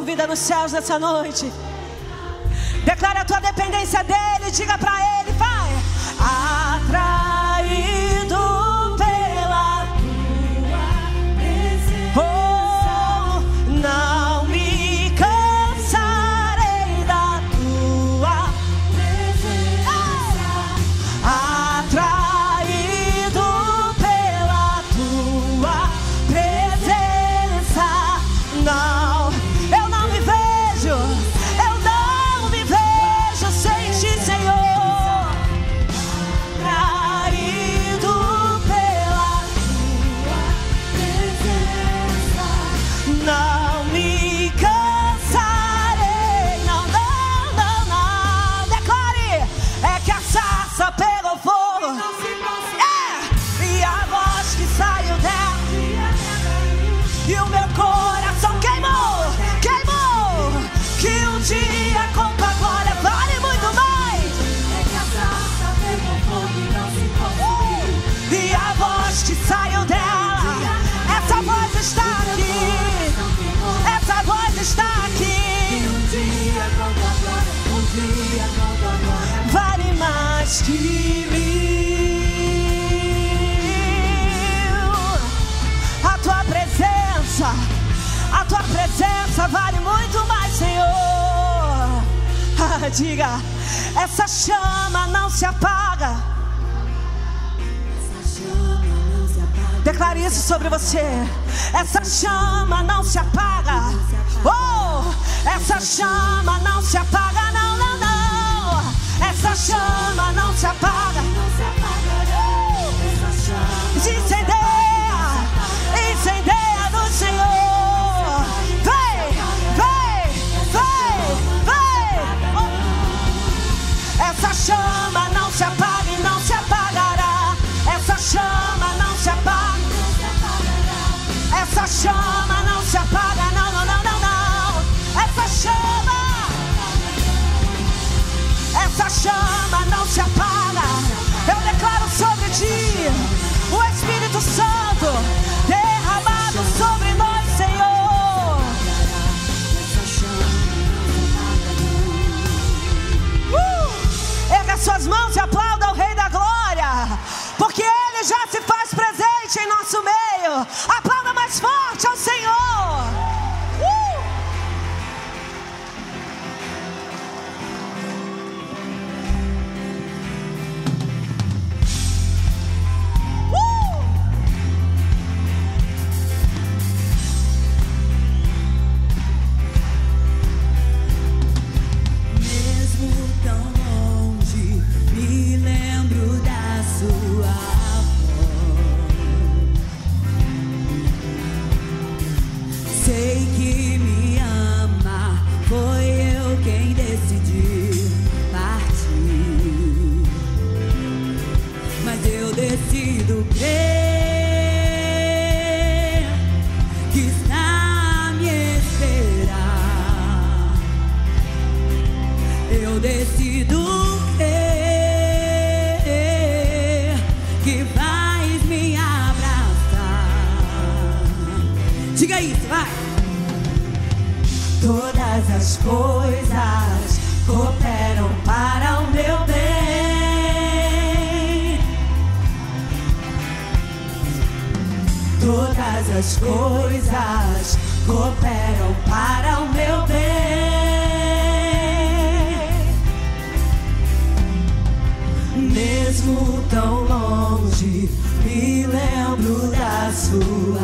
vida nos céus nessa noite. Declara a tua dependência dele. Diga para graça vale muito mais, Senhor. Ah, diga, essa chama não se apaga. apaga. Declare isso sobre você. Essa chama não se apaga. Oh, essa chama não se apaga, não, não, não. Essa chama não se apaga. chama não se apaga. Eu declaro sobre ti o Espírito Santo derramado sobre nós, Senhor. Uh! Erga suas mãos e aplauda Rei da Glória, porque Ele já se faz presente em nosso meio. Aplauda coisas cooperam para o meu bem. Todas as coisas cooperam para o meu bem. Mesmo tão longe, me lembro da sua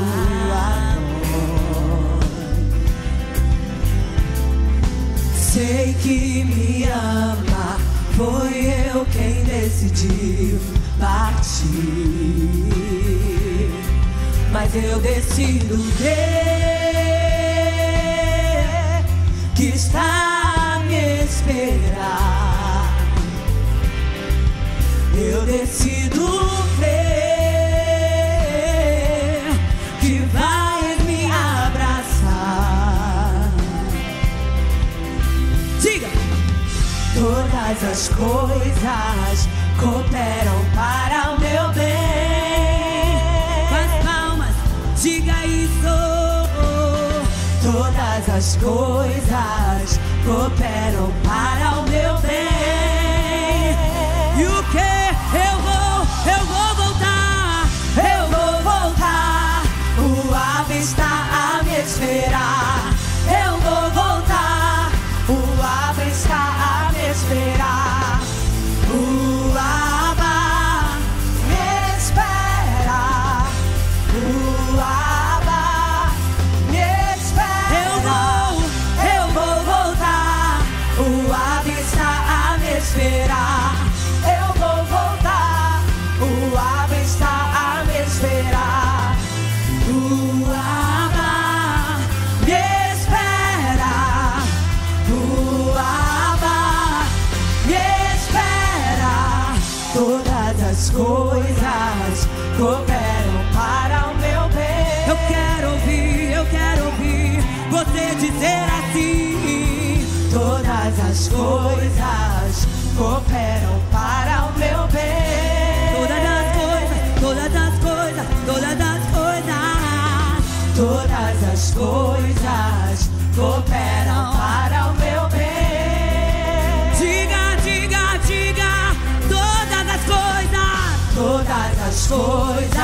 ama. Foi eu quem decidiu partir. Mas eu decido ver que está a me esperar. Eu decido. Todas as coisas cooperam para o meu bem. Faz palmas, diga isso. Todas as coisas cooperam para o meu bem. Coisas cooperam para o meu bem. Todas as coisas, todas as coisas, todas as coisas. Todas as coisas cooperam para o meu bem. Diga, diga, diga, todas as coisas. Todas as coisas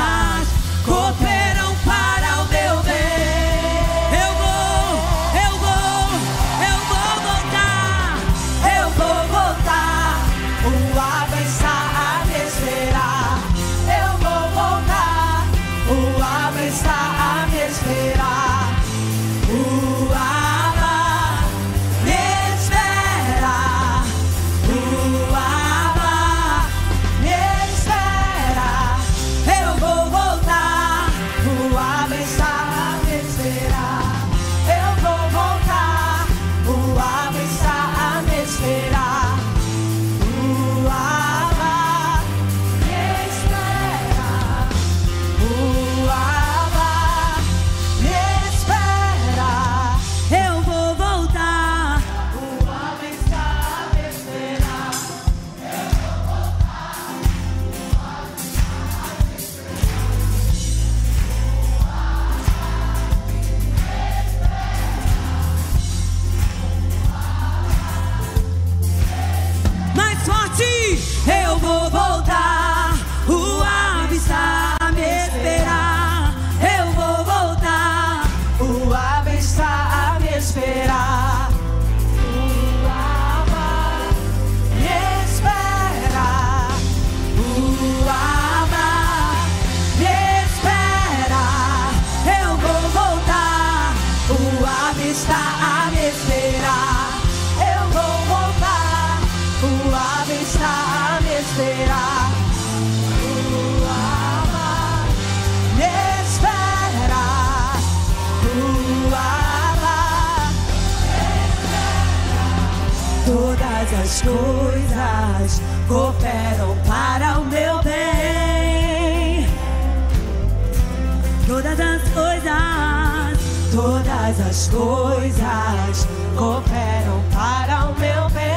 coisas, Todas as coisas cooperam para o meu bem.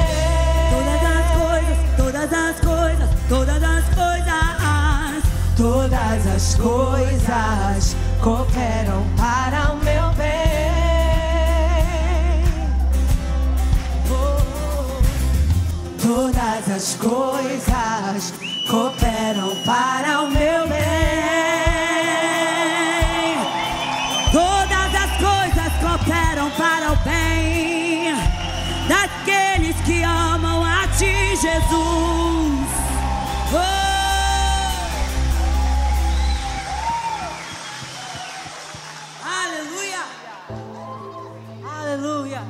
todas as coisas, todas as coisas, todas as coisas. Todas as coisas cooperam para o meu bem. Oh, Todas as coisas cooperam para o meu bem. Jesus. Oh! Aleluia! Aleluia.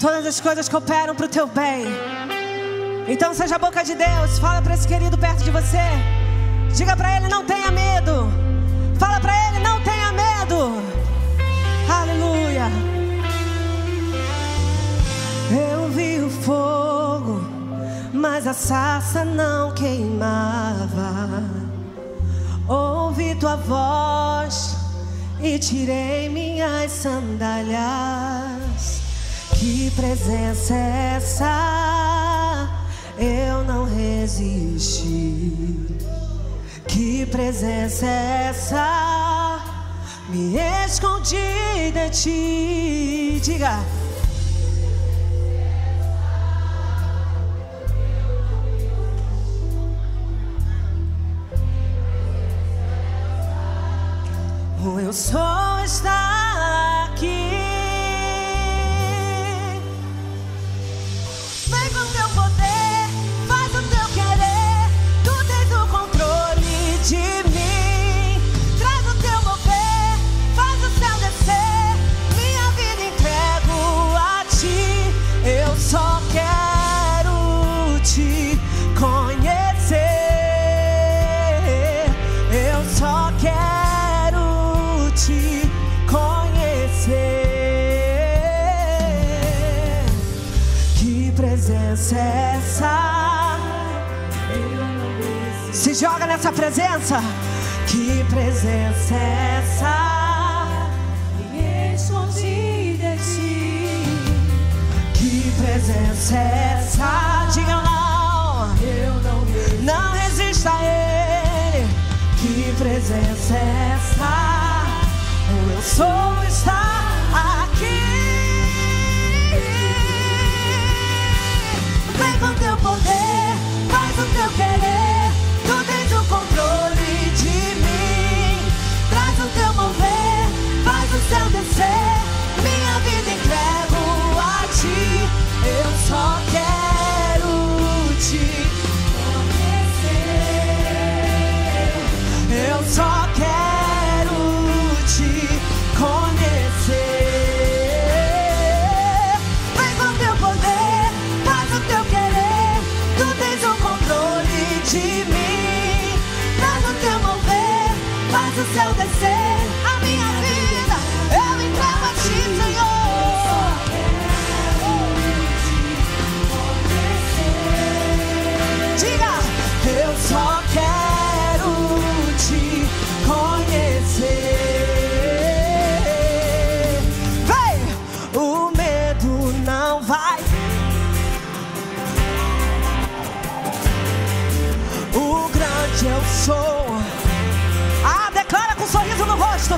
Todas as coisas cooperam para o teu bem. Então seja a boca de Deus. Fala para esse querido perto de você. Diga para ele: não tenha medo. Fala para ele: não tenha medo. Aleluia. Eu vi o fogo, mas a sarça não queimava. Ouvi tua voz e tirei minhas sandálias. Que presença é essa? Eu não resisti. Que presença é essa? Me escondi de ti. Diga. Eu sou está Nessa presença. Que presença é essa? Me escondi de ti. Que presença é essa? Diga não. Eu não me Não resista a ele. Que presença é essa? O eu sou está aqui. Vem com teu poder, faz o teu querer.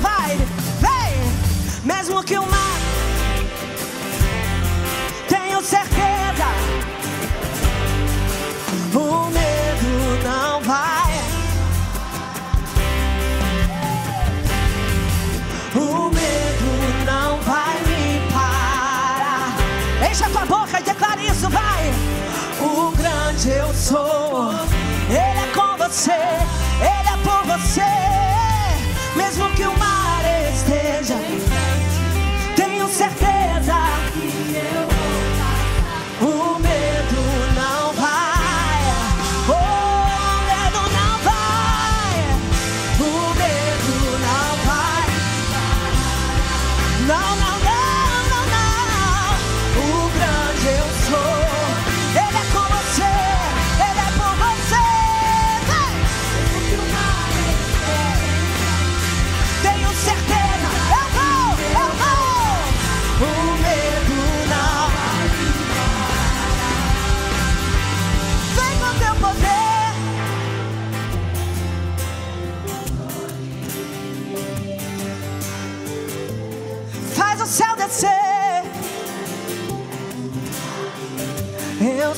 Vai. Vem, mesmo que o mar. Tenho certeza. O medo não vai. O medo não vai me parar. Enche a tua boca e declara isso, vai. O grande eu sou. Ele é com você. Ele é por você.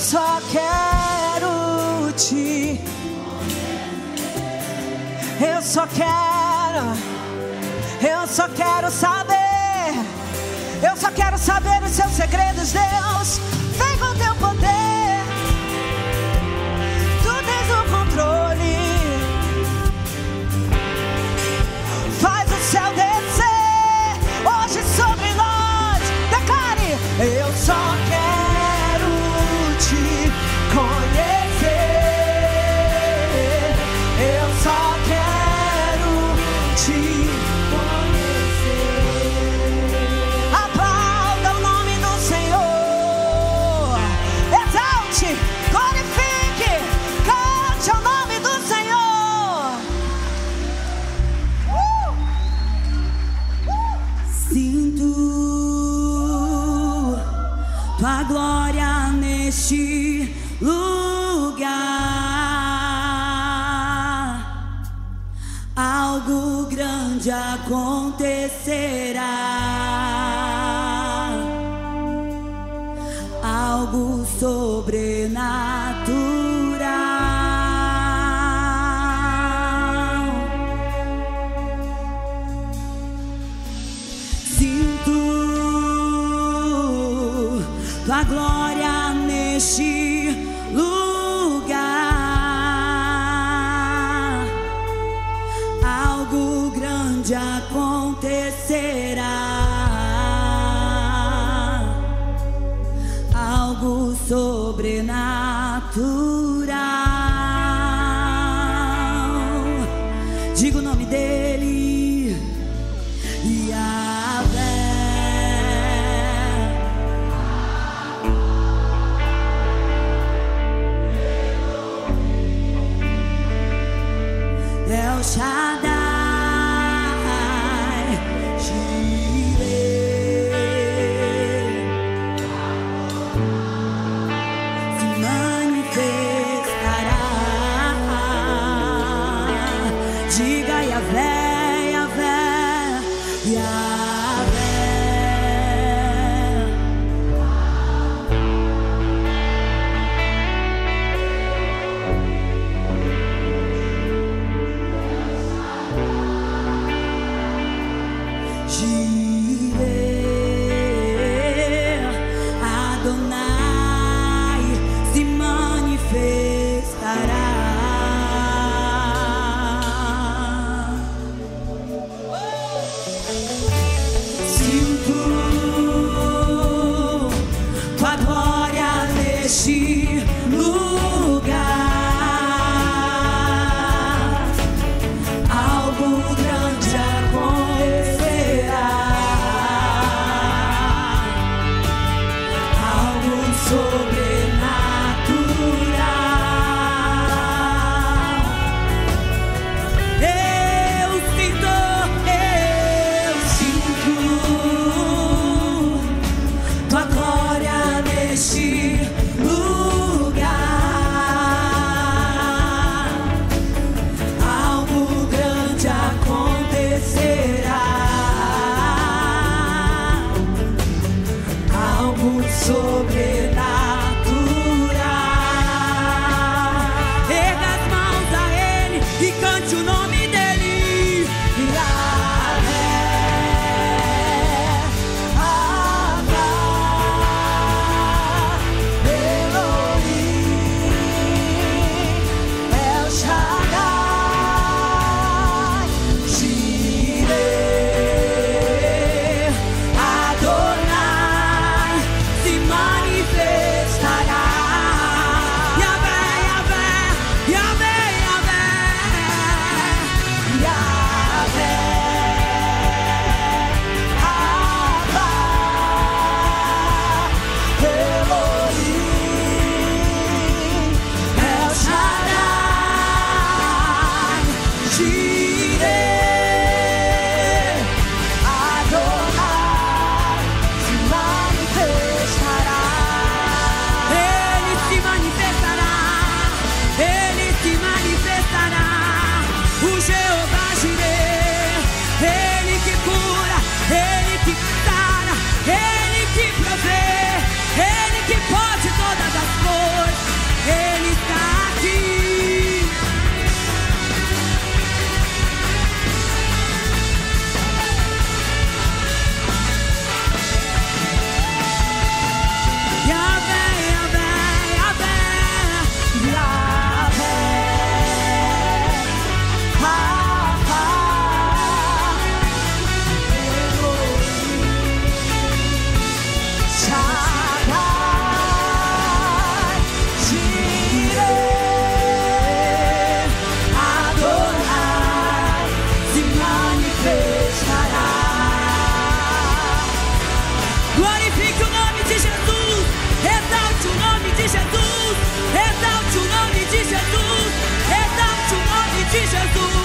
Só quero te. Eu só quero. Eu só quero saber. Eu só quero saber os seus segredos, Deus. Grande acontecerá. Algo sobrenatural.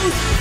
News.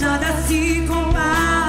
Nada se comparará.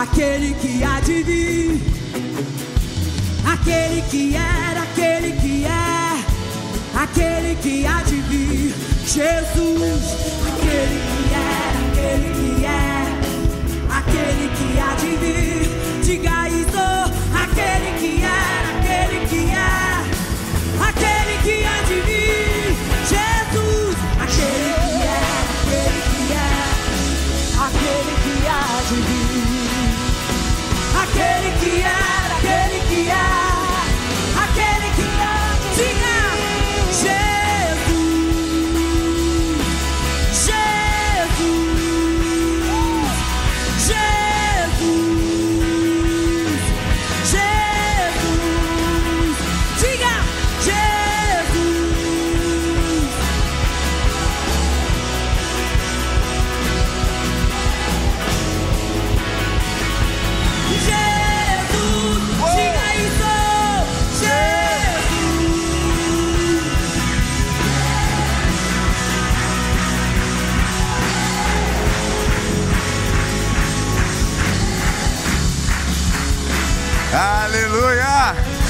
Aquele que há de vir. Aquele que era, aquele que é, aquele que há de vir. Jesus, aquele que era, aquele que é, aquele que há de vir.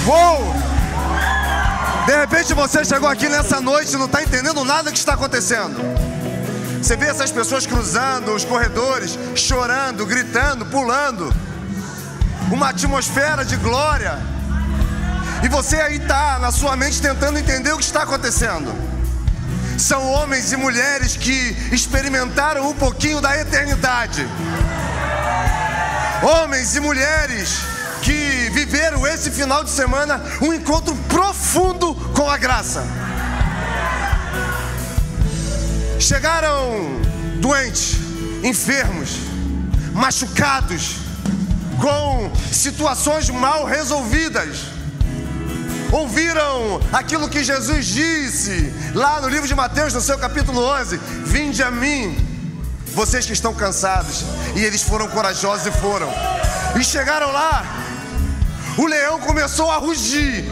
Uou! De repente você chegou aqui nessa noite e não está entendendo nada que está acontecendo. Você vê essas pessoas cruzando os corredores, chorando, gritando, pulando. Uma atmosfera de glória. E você aí está na sua mente tentando entender o que está acontecendo. São homens e mulheres que experimentaram um pouquinho da eternidade. Homens e mulheres que viveram esse final de semana um encontro profundo com a graça. Chegaram doentes, enfermos, machucados, com situações mal resolvidas. Ouviram aquilo que Jesus disse lá no livro de Mateus, no seu capítulo 11: Vinde a mim, vocês que estão cansados. E eles foram corajosos e foram. E chegaram lá, o leão começou a rugir,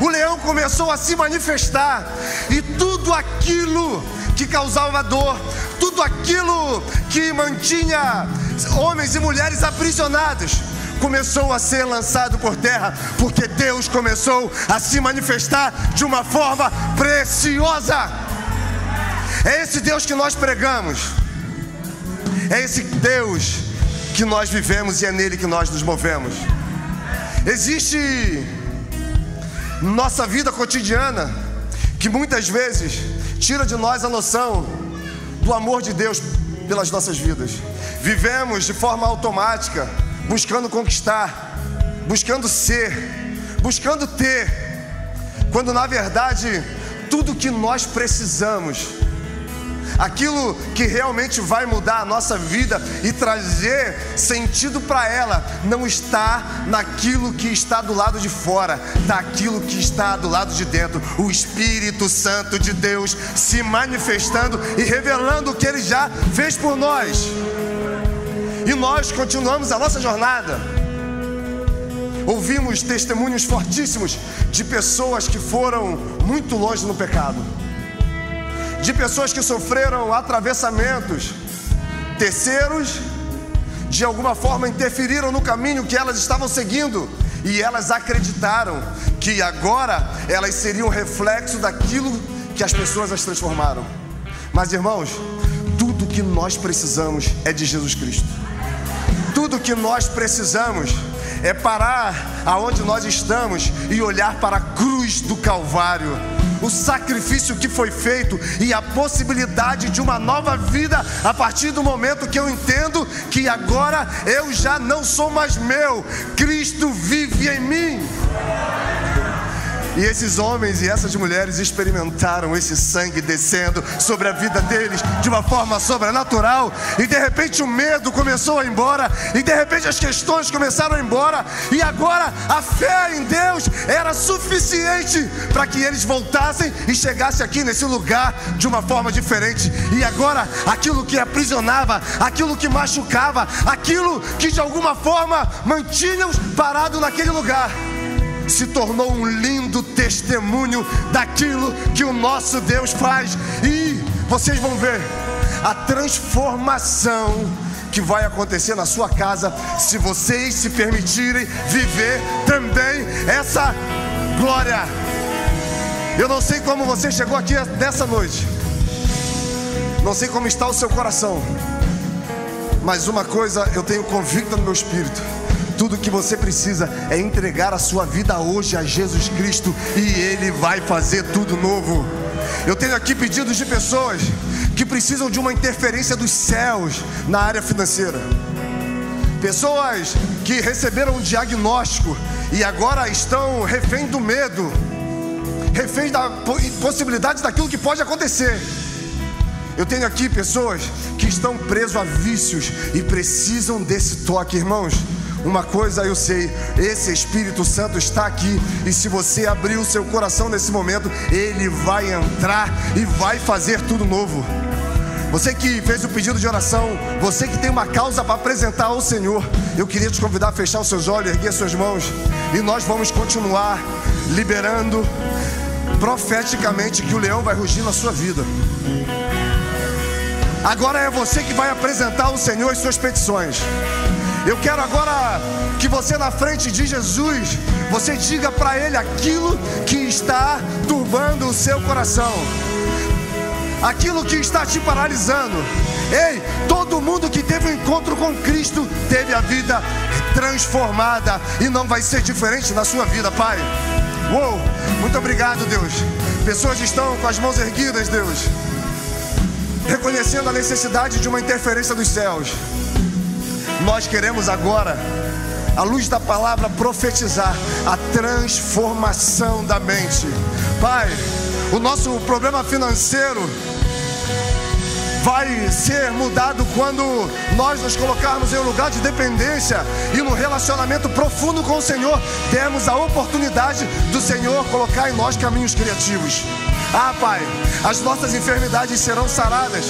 o leão começou a se manifestar, e tudo aquilo que causava dor, tudo aquilo que mantinha homens e mulheres aprisionados, começou a ser lançado por terra, porque Deus começou a se manifestar de uma forma preciosa. É esse Deus que nós pregamos, é esse Deus que nós vivemos e é nele que nós nos movemos. Existe nossa vida cotidiana que muitas vezes tira de nós a noção do amor de Deus pelas nossas vidas. Vivemos de forma automática, buscando conquistar, buscando ser, buscando ter, quando na verdade tudo que nós precisamos aquilo que realmente vai mudar a nossa vida e trazer sentido para ela, não está naquilo que está do lado de fora, naquilo que está do lado de dentro. O Espírito Santo de Deus se manifestando e revelando o que ele já fez por nós. E nós continuamos a nossa jornada. Ouvimos testemunhos fortíssimos de pessoas que foram muito longe no pecado de pessoas que sofreram atravessamentos, terceiros, de alguma forma interferiram no caminho que elas estavam seguindo e elas acreditaram que agora elas seriam reflexo daquilo que as pessoas as transformaram. Mas irmãos, tudo que nós precisamos é de Jesus Cristo. Tudo que nós precisamos é parar aonde nós estamos e olhar para a cruz do Calvário o sacrifício que foi feito e a possibilidade de uma nova vida a partir do momento que eu entendo que agora eu já não sou mais meu, Cristo vive em mim. E esses homens e essas mulheres experimentaram esse sangue descendo sobre a vida deles de uma forma sobrenatural. E de repente o medo começou a ir embora. E de repente as questões começaram a ir embora. E agora a fé em Deus era suficiente para que eles voltassem e chegassem aqui nesse lugar de uma forma diferente. E agora aquilo que aprisionava, aquilo que machucava, aquilo que de alguma forma mantinha-os parados naquele lugar se tornou um lindo testemunho daquilo que o nosso Deus faz. E vocês vão ver a transformação que vai acontecer na sua casa se vocês se permitirem viver também essa glória. Eu não sei como você chegou aqui nessa noite, não sei como está o seu coração, mas uma coisa eu tenho convicta no meu espírito tudo que você precisa é entregar a sua vida hoje a Jesus Cristo e Ele vai fazer tudo novo. Eu tenho aqui pedidos de pessoas que precisam de uma interferência dos céus na área financeira. Pessoas que receberam um diagnóstico e agora estão refém do medo, refém da possibilidade daquilo que pode acontecer. Eu tenho aqui pessoas que estão presos a vícios e precisam desse toque, irmãos. Uma coisa eu sei, esse Espírito Santo está aqui, e se você abrir o seu coração nesse momento, ele vai entrar e vai fazer tudo novo. Você que fez o pedido de oração, você que tem uma causa para apresentar ao Senhor, eu queria te convidar a fechar os seus olhos, erguer suas mãos, e nós vamos continuar liberando profeticamente que o leão vai rugir na sua vida. Agora é você que vai apresentar ao Senhor as suas petições. Eu quero agora que você, na frente de Jesus, você diga para Ele aquilo que está turbando o seu coração, aquilo que está te paralisando. Ei, todo mundo que teve um encontro com Cristo teve a vida transformada e não vai ser diferente na sua vida, Pai. Uou, muito obrigado, Deus. Pessoas estão com as mãos erguidas, Deus, reconhecendo a necessidade de uma interferência dos céus. Nós queremos agora, à luz da palavra, profetizar a transformação da mente. Pai, o nosso problema financeiro vai ser mudado quando nós nos colocarmos em um lugar de dependência e no relacionamento profundo com o Senhor, temos a oportunidade do Senhor colocar em nós caminhos criativos. Ah, Pai, as nossas enfermidades serão saradas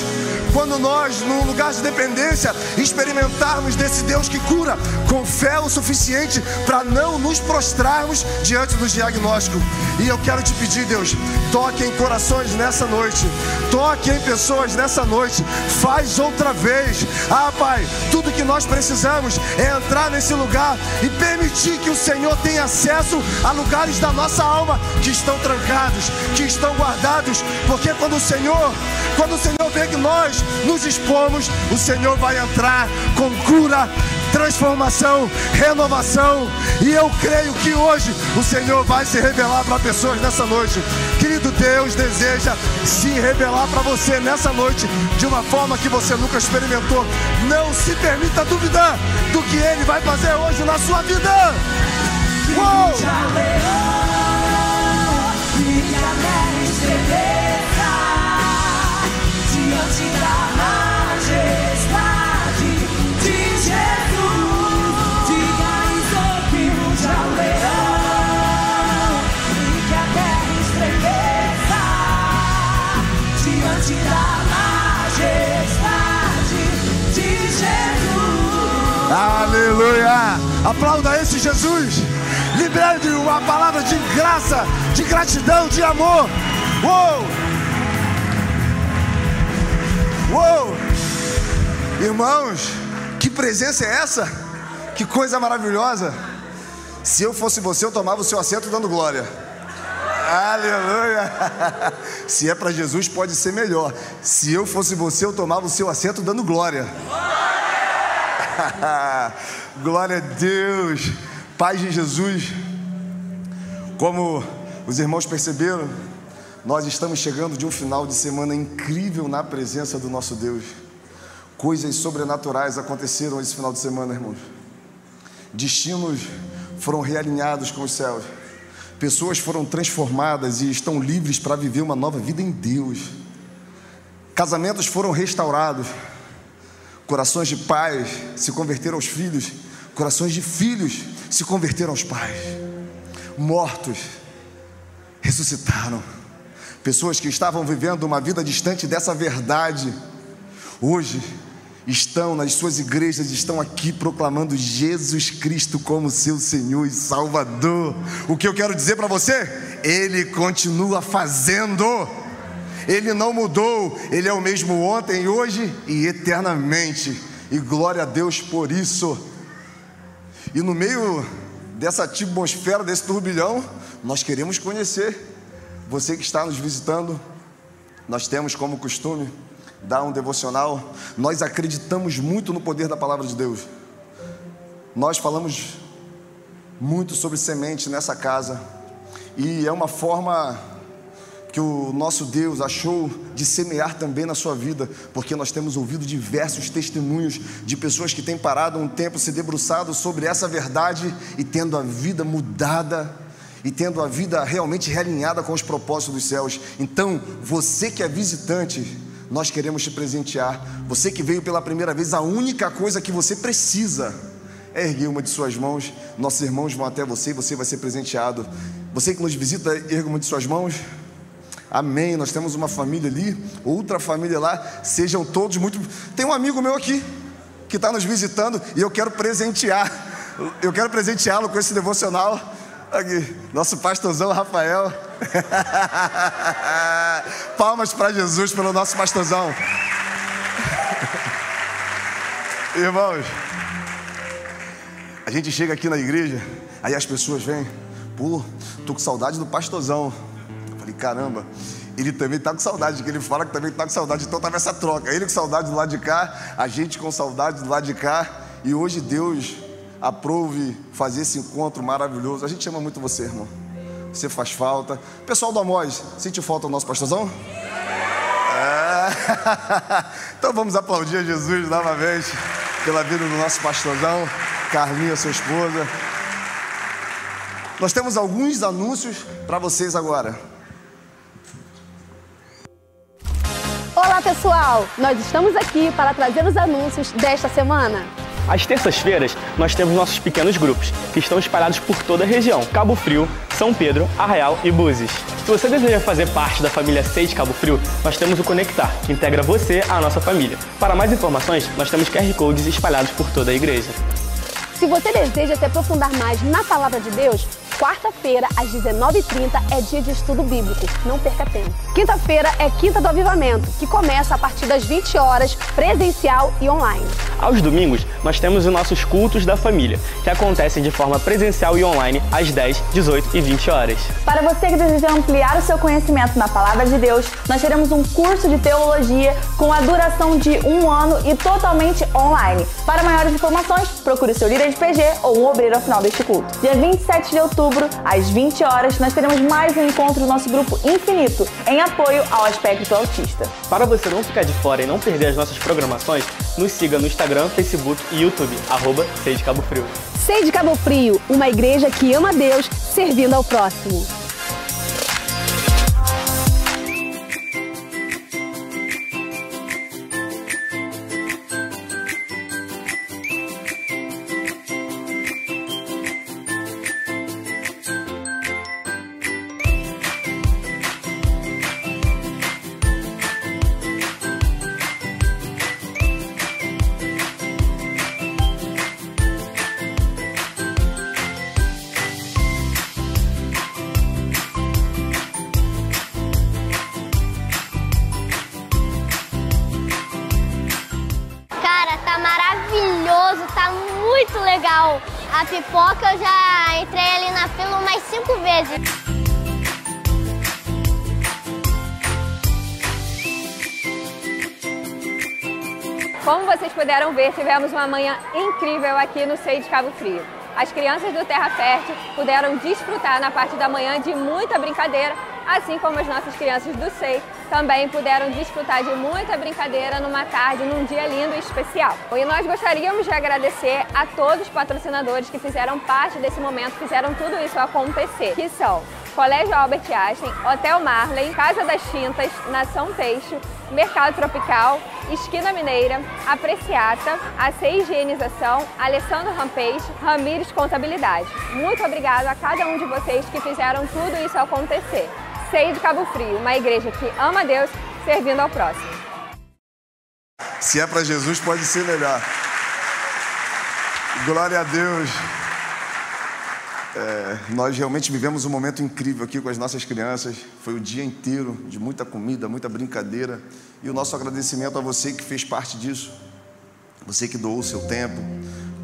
quando nós, num lugar de dependência, experimentarmos desse Deus que cura, com fé o suficiente para não nos prostrarmos diante do diagnóstico. E eu quero te pedir, Deus, toque em corações nessa noite, toque em pessoas nessa noite, faz outra vez. Ah, Pai, tudo que nós precisamos é entrar nesse lugar e permitir que o Senhor tenha acesso a lugares da nossa alma que estão trancados, que estão guardados, porque quando o Senhor, quando o Senhor vê que nós nos expomos, o Senhor vai entrar com cura, transformação, renovação. E eu creio que hoje o Senhor vai se revelar para pessoas nessa noite. Querido Deus, deseja se revelar para você nessa noite de uma forma que você nunca experimentou. Não se permita duvidar do que Ele vai fazer hoje na sua vida. Uou! diante da Aleluia! Aplauda esse Jesus. Libere uma palavra de graça, de gratidão, de amor. Uou! Uou! Irmãos, que presença é essa? Que coisa maravilhosa! Se eu fosse você, eu tomava o seu assento dando glória. Aleluia! Se é para Jesus, pode ser melhor. Se eu fosse você, eu tomava o seu assento dando glória. glória a Deus! Pai de Jesus, como os irmãos perceberam, nós estamos chegando de um final de semana incrível na presença do nosso Deus. Coisas sobrenaturais aconteceram esse final de semana, irmãos. Destinos foram realinhados com os céus. Pessoas foram transformadas e estão livres para viver uma nova vida em Deus. Casamentos foram restaurados. Corações de pais se converteram aos filhos. Corações de filhos se converteram aos pais. Mortos ressuscitaram. Pessoas que estavam vivendo uma vida distante dessa verdade, hoje estão nas suas igrejas, estão aqui proclamando Jesus Cristo como seu Senhor e Salvador. O que eu quero dizer para você? Ele continua fazendo. Ele não mudou, ele é o mesmo ontem, hoje e eternamente. E glória a Deus por isso. E no meio dessa atmosfera, desse turbilhão, nós queremos conhecer você que está nos visitando. Nós temos como costume dar um devocional. Nós acreditamos muito no poder da palavra de Deus. Nós falamos muito sobre semente nessa casa. E é uma forma que o nosso Deus achou de semear também na sua vida, porque nós temos ouvido diversos testemunhos de pessoas que têm parado um tempo, se debruçado sobre essa verdade e tendo a vida mudada e tendo a vida realmente realinhada com os propósitos dos céus. Então, você que é visitante, nós queremos te presentear. Você que veio pela primeira vez, a única coisa que você precisa é erguer uma de suas mãos. Nossos irmãos vão até você e você vai ser presenteado. Você que nos visita, erga uma de suas mãos. Amém. Nós temos uma família ali, outra família lá. Sejam todos muito. Tem um amigo meu aqui que está nos visitando e eu quero presentear. Eu quero presenteá-lo com esse devocional. Aqui, nosso pastorzão Rafael. Palmas para Jesus pelo nosso pastorzão. Irmãos, a gente chega aqui na igreja, aí as pessoas vêm, pô, tô com saudade do pastorzão. Falei, caramba, ele também tá com saudade, que ele fala que também tá com saudade, então tava essa troca. Ele com saudade do lado de cá, a gente com saudade do lado de cá, e hoje Deus aprove fazer esse encontro maravilhoso. A gente ama muito você, irmão. Você faz falta. Pessoal do Amós, sentiu falta do nosso pastorzão? É. Então vamos aplaudir a Jesus novamente pela vida do nosso pastorzão, Carlinha, sua esposa. Nós temos alguns anúncios para vocês agora. Olá pessoal, nós estamos aqui para trazer os anúncios desta semana. Às terças-feiras, nós temos nossos pequenos grupos, que estão espalhados por toda a região: Cabo Frio, São Pedro, Arraial e Búzios. Se você deseja fazer parte da família 6 Cabo Frio, nós temos o Conectar, que integra você à nossa família. Para mais informações, nós temos QR Codes espalhados por toda a igreja. Se você deseja se aprofundar mais na palavra de Deus, Quarta-feira, às 19h30, é dia de estudo bíblico. Não perca tempo. Quinta-feira é Quinta do Avivamento, que começa a partir das 20 horas, presencial e online. Aos domingos, nós temos os nossos cultos da família, que acontecem de forma presencial e online às 10, 18 e 20 horas. Para você que deseja ampliar o seu conhecimento na palavra de Deus, nós teremos um curso de teologia com a duração de um ano e totalmente online. Para maiores informações, procure o seu líder de PG ou um obreiro ao final deste culto. Dia 27 de outubro, outubro, às 20 horas, nós teremos mais um encontro do nosso grupo Infinito, em apoio ao aspecto autista. Para você não ficar de fora e não perder as nossas programações, nos siga no Instagram, Facebook e YouTube, arroba Cabo Frio. Sei de Cabo Frio, uma igreja que ama Deus servindo ao próximo. Puderam ver, tivemos uma manhã incrível aqui no SEI de Cabo Frio. As crianças do Terra Fértil puderam desfrutar na parte da manhã de muita brincadeira, assim como as nossas crianças do SEI também puderam desfrutar de muita brincadeira numa tarde, num dia lindo e especial. E nós gostaríamos de agradecer a todos os patrocinadores que fizeram parte desse momento, fizeram tudo isso acontecer, que são Colégio Albert Einstein, Hotel Marley, Casa das Tintas, Nação Peixe, Mercado Tropical, Esquina Mineira, Apreciata, AC Higienização, Alessandro Rampeixe, Ramires Contabilidade. Muito obrigado a cada um de vocês que fizeram tudo isso acontecer. Sei de Cabo Frio, uma igreja que ama Deus, servindo ao próximo. Se é para Jesus, pode ser melhor. Glória a Deus. É, nós realmente vivemos um momento incrível aqui com as nossas crianças. Foi o dia inteiro de muita comida, muita brincadeira. E o nosso agradecimento a você que fez parte disso. Você que doou o seu tempo,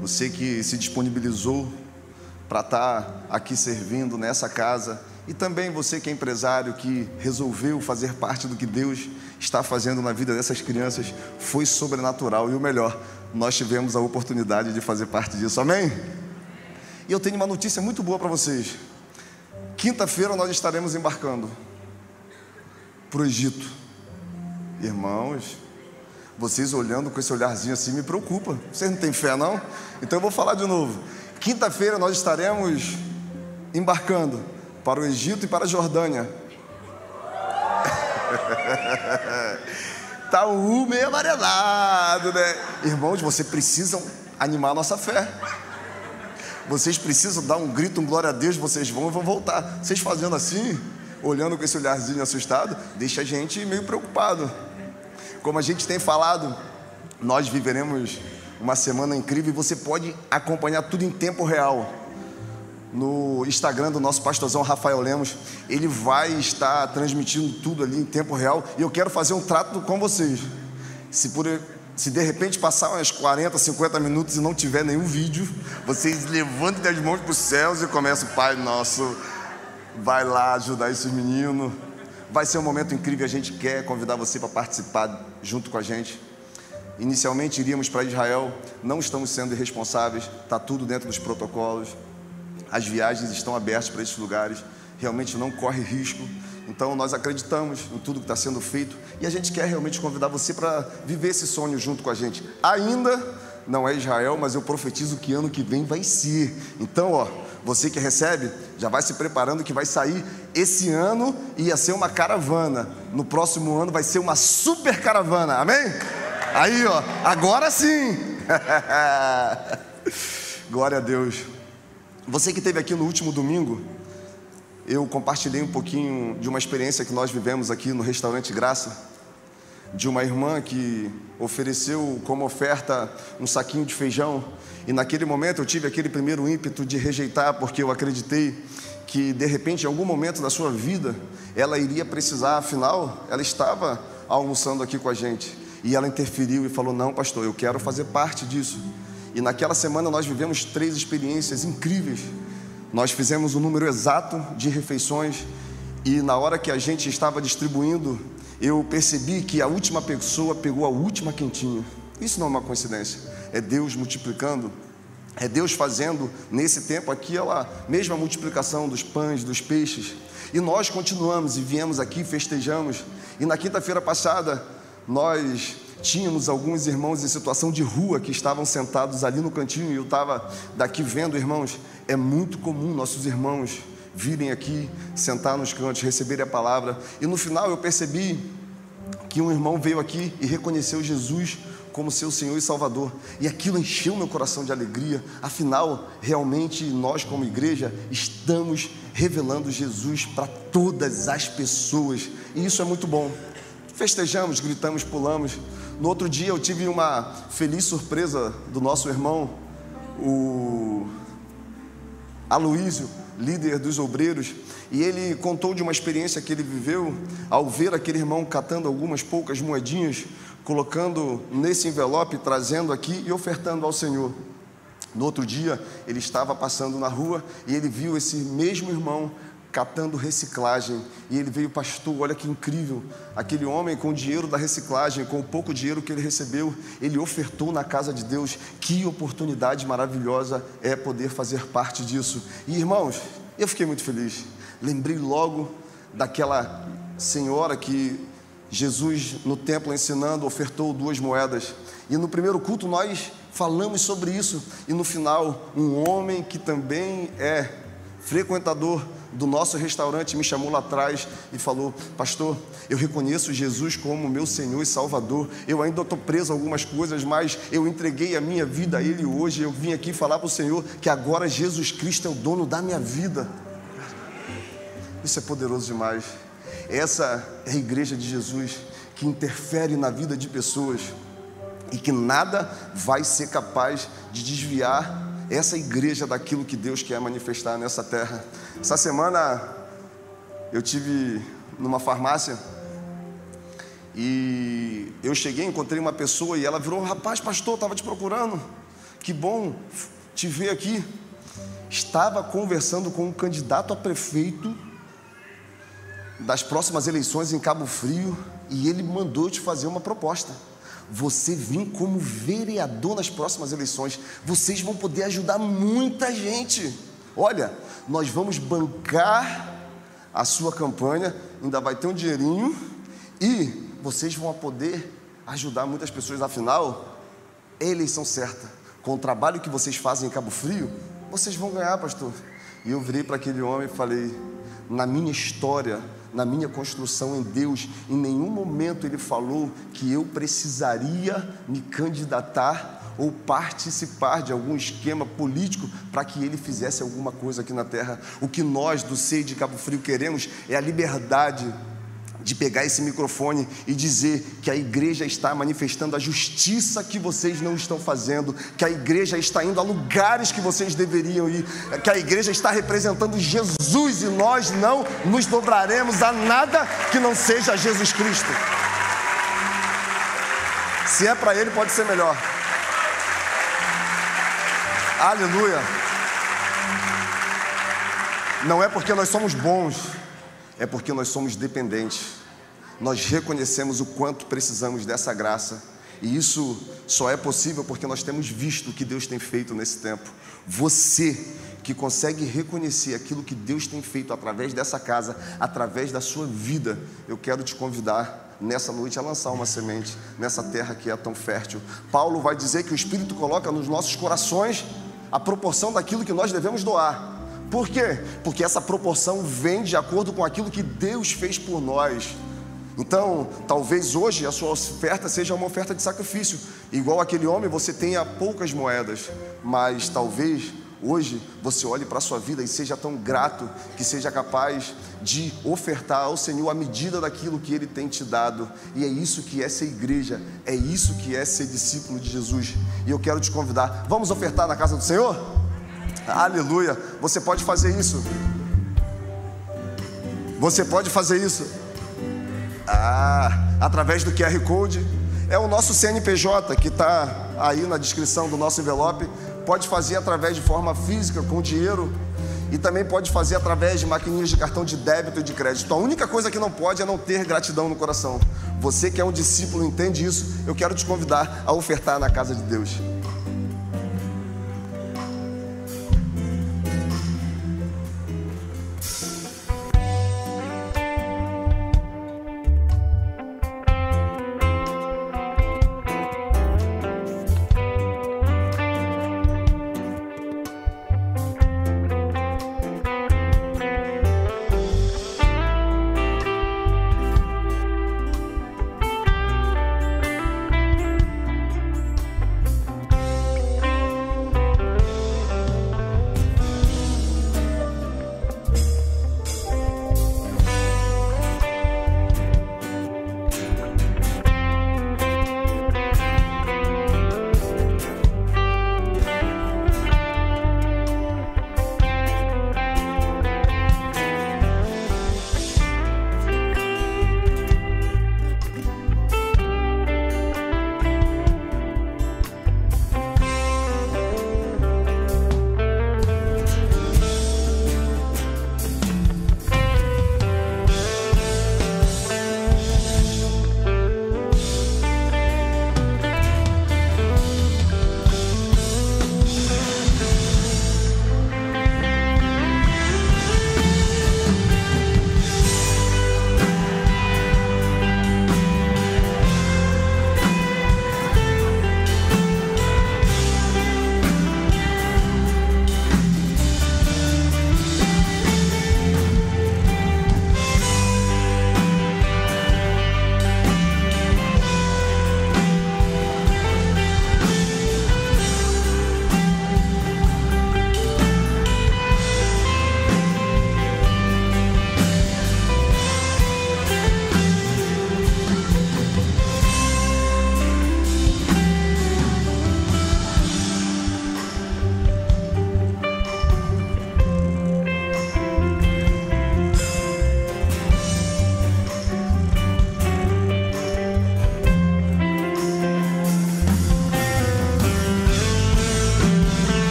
você que se disponibilizou para estar aqui servindo nessa casa e também você que é empresário, que resolveu fazer parte do que Deus está fazendo na vida dessas crianças, foi sobrenatural. E o melhor, nós tivemos a oportunidade de fazer parte disso. Amém? E eu tenho uma notícia muito boa para vocês. Quinta-feira nós estaremos embarcando para o Egito. Irmãos, vocês olhando com esse olharzinho assim me preocupa. Vocês não têm fé, não? Então eu vou falar de novo. Quinta-feira nós estaremos embarcando para o Egito e para a Jordânia. Tá o meio amarelado, né? Irmãos, vocês precisam animar a nossa fé. Vocês precisam dar um grito, um glória a Deus, vocês vão e vão voltar. Vocês fazendo assim, olhando com esse olharzinho assustado, deixa a gente meio preocupado. Como a gente tem falado, nós viveremos uma semana incrível e você pode acompanhar tudo em tempo real no Instagram do nosso pastorzão Rafael Lemos. Ele vai estar transmitindo tudo ali em tempo real. E eu quero fazer um trato com vocês. Se, por, se de repente passar umas 40, 50 minutos e não tiver nenhum vídeo, vocês levantem as mãos para os céus e começam, Pai Nosso, vai lá ajudar esses meninos. Vai ser um momento incrível. A gente quer convidar você para participar junto com a gente. Inicialmente iríamos para Israel, não estamos sendo irresponsáveis, está tudo dentro dos protocolos as viagens estão abertas para esses lugares, realmente não corre risco. Então nós acreditamos em tudo que está sendo feito e a gente quer realmente convidar você para viver esse sonho junto com a gente. Ainda não é Israel, mas eu profetizo que ano que vem vai ser. Então, ó, você que recebe, já vai se preparando que vai sair esse ano ia ser uma caravana. No próximo ano vai ser uma super caravana. Amém? Aí, ó, agora sim. Glória a Deus. Você que esteve aqui no último domingo, eu compartilhei um pouquinho de uma experiência que nós vivemos aqui no restaurante Graça, de uma irmã que ofereceu como oferta um saquinho de feijão, e naquele momento eu tive aquele primeiro ímpeto de rejeitar, porque eu acreditei que de repente, em algum momento da sua vida, ela iria precisar, afinal, ela estava almoçando aqui com a gente, e ela interferiu e falou: Não, pastor, eu quero fazer parte disso. E naquela semana nós vivemos três experiências incríveis. Nós fizemos o número exato de refeições e na hora que a gente estava distribuindo, eu percebi que a última pessoa pegou a última quentinha. Isso não é uma coincidência, é Deus multiplicando, é Deus fazendo nesse tempo aquela mesma multiplicação dos pães, dos peixes. E nós continuamos e viemos aqui, festejamos. E na quinta-feira passada, nós tínhamos alguns irmãos em situação de rua que estavam sentados ali no cantinho e eu estava daqui vendo, irmãos, é muito comum nossos irmãos virem aqui, sentar nos cantos, receberem a palavra. E no final eu percebi que um irmão veio aqui e reconheceu Jesus como seu Senhor e Salvador. E aquilo encheu meu coração de alegria. Afinal, realmente nós, como igreja, estamos revelando Jesus para todas as pessoas. E isso é muito bom. Festejamos, gritamos, pulamos. No outro dia eu tive uma feliz surpresa do nosso irmão, o Aloísio, líder dos obreiros, e ele contou de uma experiência que ele viveu ao ver aquele irmão catando algumas poucas moedinhas, colocando nesse envelope, trazendo aqui e ofertando ao Senhor. No outro dia, ele estava passando na rua e ele viu esse mesmo irmão catando reciclagem. E ele veio, pastor, olha que incrível. Aquele homem com o dinheiro da reciclagem, com o pouco dinheiro que ele recebeu, ele ofertou na casa de Deus. Que oportunidade maravilhosa é poder fazer parte disso. E irmãos, eu fiquei muito feliz. Lembrei logo daquela senhora que Jesus no templo ensinando ofertou duas moedas. E no primeiro culto nós falamos sobre isso. E no final, um homem que também é frequentador do nosso restaurante me chamou lá atrás e falou: Pastor, eu reconheço Jesus como meu Senhor e Salvador. Eu ainda estou preso a algumas coisas, mas eu entreguei a minha vida a Ele hoje. Eu vim aqui falar para o Senhor que agora Jesus Cristo é o dono da minha vida. Isso é poderoso demais. Essa é a igreja de Jesus que interfere na vida de pessoas e que nada vai ser capaz de desviar essa igreja daquilo que Deus quer manifestar nessa terra. Essa semana eu tive numa farmácia e eu cheguei, encontrei uma pessoa e ela virou, rapaz, pastor, estava te procurando. Que bom te ver aqui. Estava conversando com um candidato a prefeito das próximas eleições em Cabo Frio e ele mandou te fazer uma proposta. Você vir como vereador nas próximas eleições, vocês vão poder ajudar muita gente. Olha, nós vamos bancar a sua campanha, ainda vai ter um dinheirinho e vocês vão poder ajudar muitas pessoas. Afinal, é eleição certa. Com o trabalho que vocês fazem em Cabo Frio, vocês vão ganhar, pastor. E eu virei para aquele homem e falei: na minha história, na minha construção em Deus, em nenhum momento ele falou que eu precisaria me candidatar ou participar de algum esquema político para que ele fizesse alguma coisa aqui na terra. O que nós do SEI de Cabo Frio queremos é a liberdade de pegar esse microfone e dizer que a igreja está manifestando a justiça que vocês não estão fazendo, que a igreja está indo a lugares que vocês deveriam ir, que a igreja está representando Jesus e nós não nos dobraremos a nada que não seja Jesus Cristo. Se é para Ele, pode ser melhor. Aleluia. Não é porque nós somos bons, é porque nós somos dependentes. Nós reconhecemos o quanto precisamos dessa graça. E isso só é possível porque nós temos visto o que Deus tem feito nesse tempo. Você que consegue reconhecer aquilo que Deus tem feito através dessa casa, através da sua vida, eu quero te convidar nessa noite a lançar uma semente nessa terra que é tão fértil. Paulo vai dizer que o Espírito coloca nos nossos corações a proporção daquilo que nós devemos doar. Por quê? Porque essa proporção vem de acordo com aquilo que Deus fez por nós. Então, talvez hoje a sua oferta seja uma oferta de sacrifício. Igual aquele homem, você tenha poucas moedas, mas talvez hoje você olhe para a sua vida e seja tão grato que seja capaz de ofertar ao Senhor a medida daquilo que Ele tem te dado. E é isso que é ser igreja, é isso que é ser discípulo de Jesus. E eu quero te convidar, vamos ofertar na casa do Senhor? Aleluia. Você pode fazer isso. Você pode fazer isso. Ah, através do QR Code. É o nosso CNPJ que está aí na descrição do nosso envelope. Pode fazer através de forma física, com dinheiro. E também pode fazer através de maquininhas de cartão de débito e de crédito. A única coisa que não pode é não ter gratidão no coração. Você que é um discípulo entende isso. Eu quero te convidar a ofertar na casa de Deus.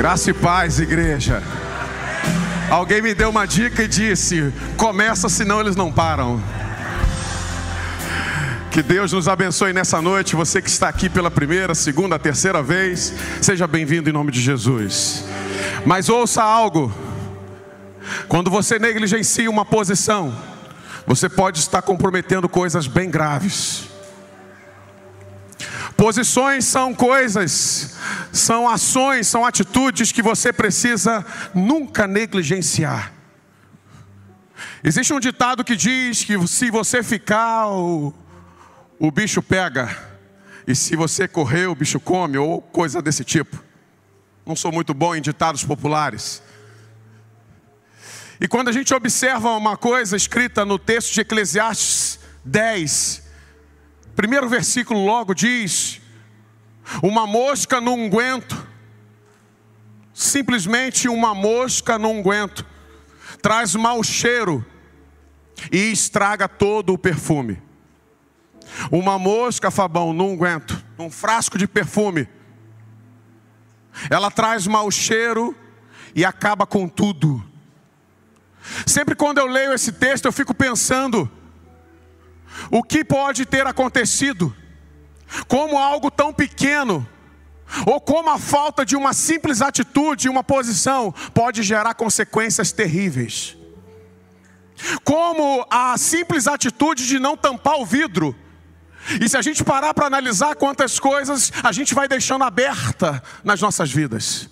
Graça e paz, igreja. Alguém me deu uma dica e disse: começa, senão eles não param. Que Deus nos abençoe nessa noite. Você que está aqui pela primeira, segunda, terceira vez, seja bem-vindo em nome de Jesus. Mas ouça algo: quando você negligencia uma posição, você pode estar comprometendo coisas bem graves. Posições são coisas, são ações, são atitudes que você precisa nunca negligenciar. Existe um ditado que diz que se você ficar, o, o bicho pega, e se você correr, o bicho come, ou coisa desse tipo. Não sou muito bom em ditados populares. E quando a gente observa uma coisa escrita no texto de Eclesiastes 10, primeiro versículo logo diz: Uma mosca no unguento, simplesmente uma mosca no unguento, traz mau cheiro e estraga todo o perfume. Uma mosca, Fabão, no unguento, num frasco de perfume, ela traz mau cheiro e acaba com tudo. Sempre quando eu leio esse texto, eu fico pensando: o que pode ter acontecido? Como algo tão pequeno, ou como a falta de uma simples atitude, uma posição, pode gerar consequências terríveis. Como a simples atitude de não tampar o vidro. E se a gente parar para analisar quantas coisas a gente vai deixando aberta nas nossas vidas.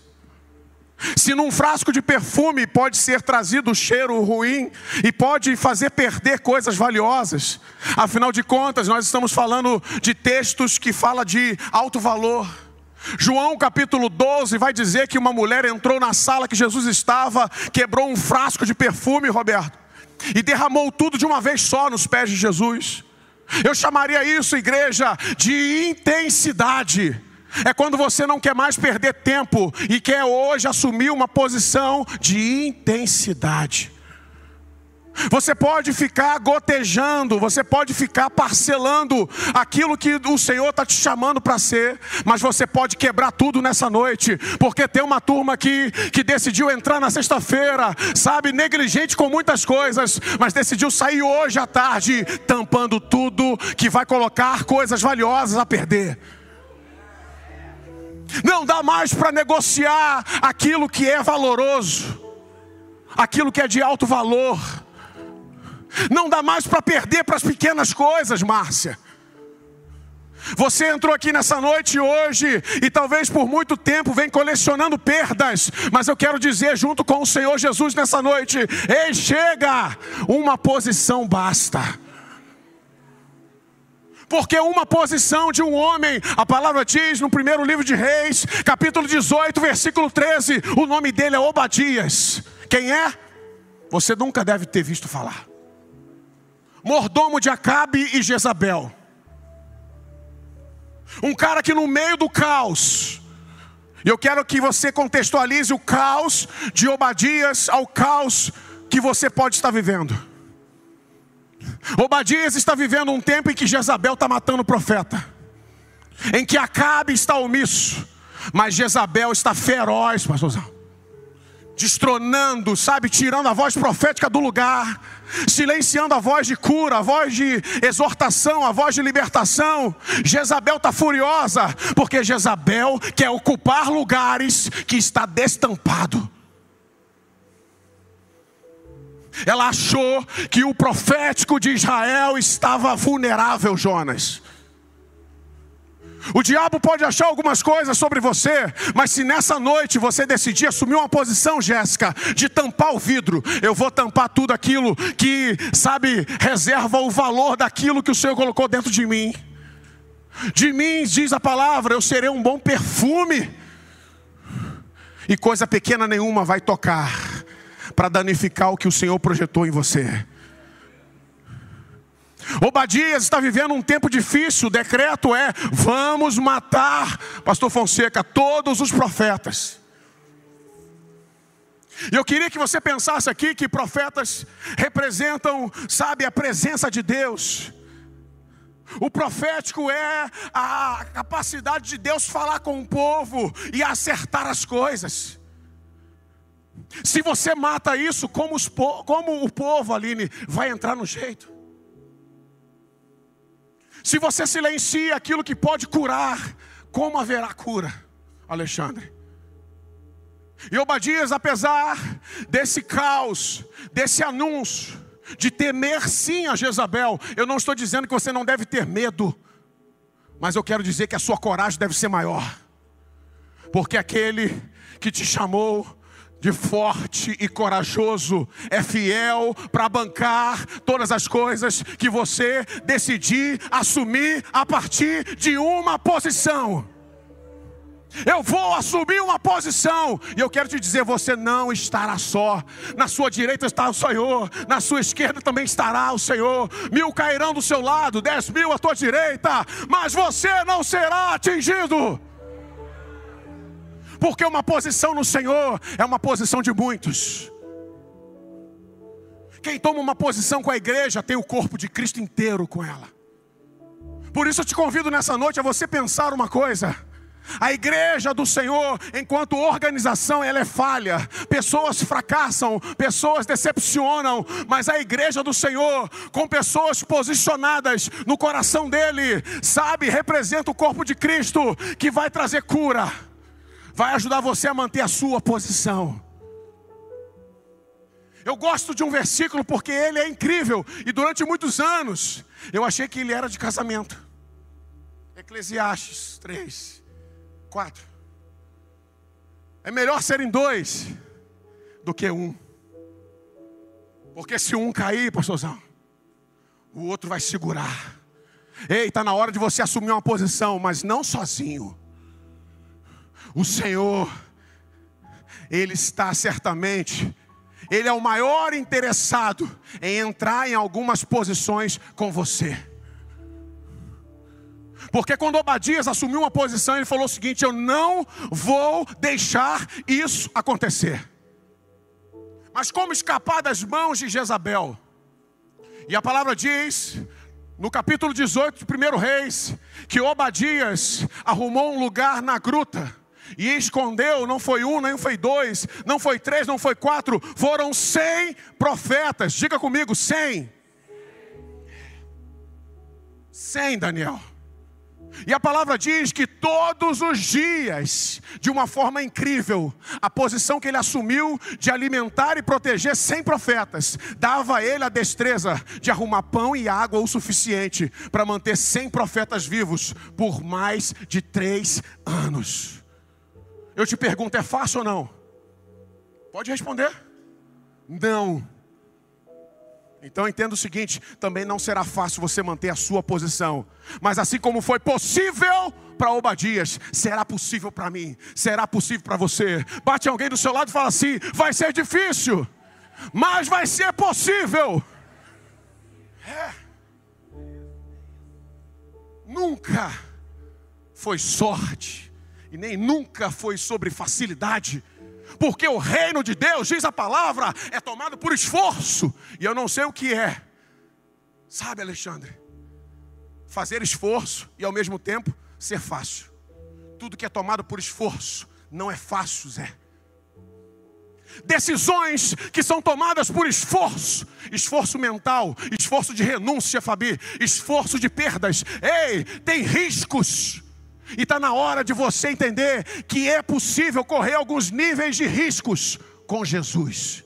Se num frasco de perfume pode ser trazido cheiro ruim e pode fazer perder coisas valiosas, afinal de contas, nós estamos falando de textos que fala de alto valor. João capítulo 12 vai dizer que uma mulher entrou na sala que Jesus estava, quebrou um frasco de perfume, Roberto, e derramou tudo de uma vez só nos pés de Jesus. Eu chamaria isso, igreja, de intensidade. É quando você não quer mais perder tempo e quer hoje assumir uma posição de intensidade. Você pode ficar gotejando, você pode ficar parcelando aquilo que o Senhor está te chamando para ser, mas você pode quebrar tudo nessa noite, porque tem uma turma aqui que decidiu entrar na sexta-feira, sabe, negligente com muitas coisas, mas decidiu sair hoje à tarde, tampando tudo que vai colocar coisas valiosas a perder. Não dá mais para negociar aquilo que é valoroso, aquilo que é de alto valor. Não dá mais para perder para as pequenas coisas, Márcia. Você entrou aqui nessa noite hoje e talvez por muito tempo vem colecionando perdas, mas eu quero dizer junto com o Senhor Jesus nessa noite: ei, chega, uma posição basta. Porque uma posição de um homem, a palavra diz no primeiro livro de Reis, capítulo 18, versículo 13, o nome dele é Obadias. Quem é? Você nunca deve ter visto falar. Mordomo de Acabe e Jezabel. Um cara que no meio do caos, e eu quero que você contextualize o caos de Obadias ao caos que você pode estar vivendo. Obadias está vivendo um tempo em que Jezabel está matando o profeta, em que Acabe está omisso, mas Jezabel está feroz, pastorzão, destronando, sabe, tirando a voz profética do lugar, silenciando a voz de cura, a voz de exortação, a voz de libertação. Jezabel está furiosa, porque Jezabel quer ocupar lugares que está destampado. Ela achou que o profético de Israel estava vulnerável, Jonas. O diabo pode achar algumas coisas sobre você, mas se nessa noite você decidir assumir uma posição, Jéssica, de tampar o vidro, eu vou tampar tudo aquilo que, sabe, reserva o valor daquilo que o Senhor colocou dentro de mim. De mim, diz a palavra, eu serei um bom perfume, e coisa pequena nenhuma vai tocar para danificar o que o Senhor projetou em você. Obadias está vivendo um tempo difícil, o decreto é: vamos matar, Pastor Fonseca, todos os profetas. E eu queria que você pensasse aqui que profetas representam, sabe, a presença de Deus. O profético é a capacidade de Deus falar com o povo e acertar as coisas. Se você mata isso, como, os, como o povo, Aline, vai entrar no jeito? Se você silencia aquilo que pode curar, como haverá cura, Alexandre? E Obadias, apesar desse caos, desse anúncio, de temer sim a Jezabel, eu não estou dizendo que você não deve ter medo, mas eu quero dizer que a sua coragem deve ser maior, porque aquele que te chamou de forte e corajoso, é fiel para bancar todas as coisas que você decidir assumir a partir de uma posição. Eu vou assumir uma posição, e eu quero te dizer: você não estará só. Na sua direita está o Senhor, na sua esquerda também estará o Senhor. Mil cairão do seu lado, dez mil à tua direita, mas você não será atingido porque uma posição no Senhor é uma posição de muitos. Quem toma uma posição com a igreja tem o corpo de Cristo inteiro com ela. Por isso eu te convido nessa noite a você pensar uma coisa. A igreja do Senhor, enquanto organização, ela é falha. Pessoas fracassam, pessoas decepcionam, mas a igreja do Senhor, com pessoas posicionadas no coração dele, sabe, representa o corpo de Cristo que vai trazer cura vai ajudar você a manter a sua posição. Eu gosto de um versículo porque ele é incrível e durante muitos anos eu achei que ele era de casamento. Eclesiastes 3, 4. É melhor serem dois do que um. Porque se um cair, pastorzão, o outro vai segurar. Ei, está na hora de você assumir uma posição, mas não sozinho. O Senhor, Ele está certamente, Ele é o maior interessado em entrar em algumas posições com você. Porque quando Obadias assumiu uma posição, ele falou o seguinte: Eu não vou deixar isso acontecer. Mas como escapar das mãos de Jezabel? E a palavra diz, no capítulo 18 de 1 Reis, que Obadias arrumou um lugar na gruta e escondeu, não foi um, nem foi dois, não foi três, não foi quatro, foram cem profetas. Diga comigo, cem. Cem, Daniel. E a palavra diz que todos os dias, de uma forma incrível, a posição que ele assumiu de alimentar e proteger cem profetas, dava a ele a destreza de arrumar pão e água o suficiente para manter cem profetas vivos por mais de três anos. Eu te pergunto, é fácil ou não? Pode responder. Não. Então entenda o seguinte: também não será fácil você manter a sua posição, mas assim como foi possível para Obadias, será possível para mim, será possível para você. Bate alguém do seu lado e fala assim: vai ser difícil, mas vai ser possível. É. Nunca foi sorte e nem nunca foi sobre facilidade. Porque o reino de Deus, diz a palavra, é tomado por esforço. E eu não sei o que é. Sabe, Alexandre? Fazer esforço e ao mesmo tempo ser fácil. Tudo que é tomado por esforço não é fácil, Zé. Decisões que são tomadas por esforço, esforço mental, esforço de renúncia, Fabi, esforço de perdas. Ei, tem riscos e está na hora de você entender que é possível correr alguns níveis de riscos com Jesus.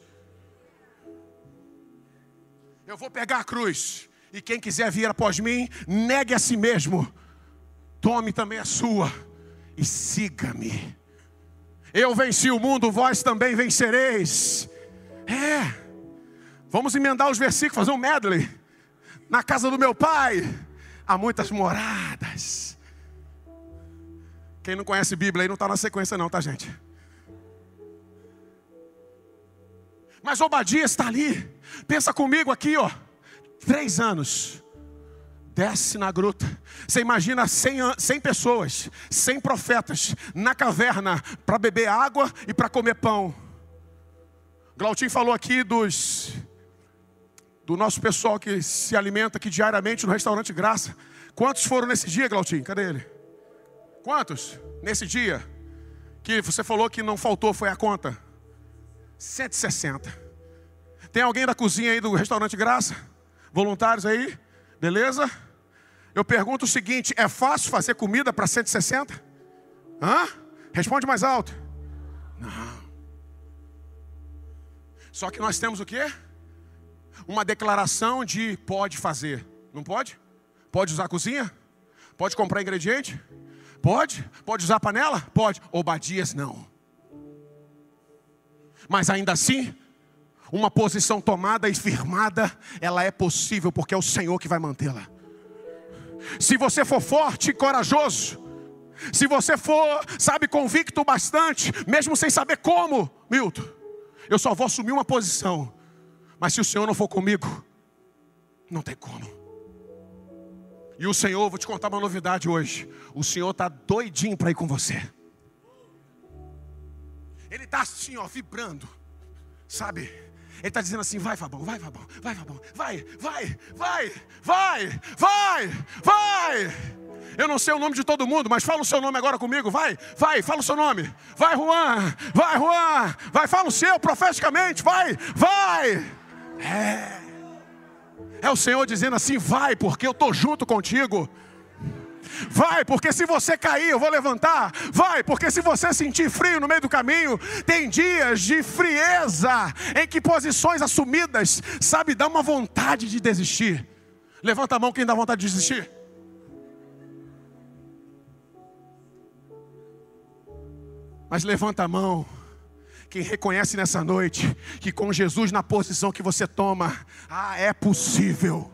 Eu vou pegar a cruz, e quem quiser vir após mim, negue a si mesmo, tome também a sua e siga-me. Eu venci o mundo, vós também vencereis. É, vamos emendar os versículos, fazer um medley. Na casa do meu pai há muitas moradas. Quem não conhece Bíblia aí não está na sequência, não, tá, gente? Mas Obadias está ali. Pensa comigo aqui, ó. Três anos. Desce na gruta. Você imagina 100, 100 pessoas, 100 profetas na caverna para beber água e para comer pão. Glautinho falou aqui dos do nosso pessoal que se alimenta aqui diariamente no restaurante Graça. Quantos foram nesse dia, Glautinho? Cadê ele? Quantos? Nesse dia que você falou que não faltou foi a conta? 160. Tem alguém da cozinha aí do restaurante Graça? Voluntários aí? Beleza? Eu pergunto o seguinte: é fácil fazer comida para 160? Hã? Responde mais alto. Não. Só que nós temos o quê? Uma declaração de pode fazer. Não pode? Pode usar a cozinha? Pode comprar ingrediente? Pode? Pode usar panela? Pode. Obadias não. Mas ainda assim, uma posição tomada e firmada, ela é possível porque é o Senhor que vai mantê-la. Se você for forte e corajoso, se você for, sabe, convicto bastante, mesmo sem saber como, Milton, eu só vou assumir uma posição. Mas se o Senhor não for comigo, não tem como. E o Senhor, vou te contar uma novidade hoje. O Senhor está doidinho para ir com você. Ele está assim, ó, vibrando. Sabe? Ele está dizendo assim: vai, Fabão, vai, Fabão, vai, Fabão, vai, vai, vai, vai, vai, vai. Eu não sei o nome de todo mundo, mas fala o seu nome agora comigo. Vai, vai, fala o seu nome. Vai, Juan, vai, Juan. Vai, fala o seu profeticamente. Vai, vai. É. É o Senhor dizendo assim: vai, porque eu estou junto contigo. Vai, porque se você cair, eu vou levantar. Vai, porque se você sentir frio no meio do caminho, tem dias de frieza em que posições assumidas, sabe, dá uma vontade de desistir. Levanta a mão quem dá vontade de desistir. Mas levanta a mão quem reconhece nessa noite que com Jesus na posição que você toma, ah, é possível.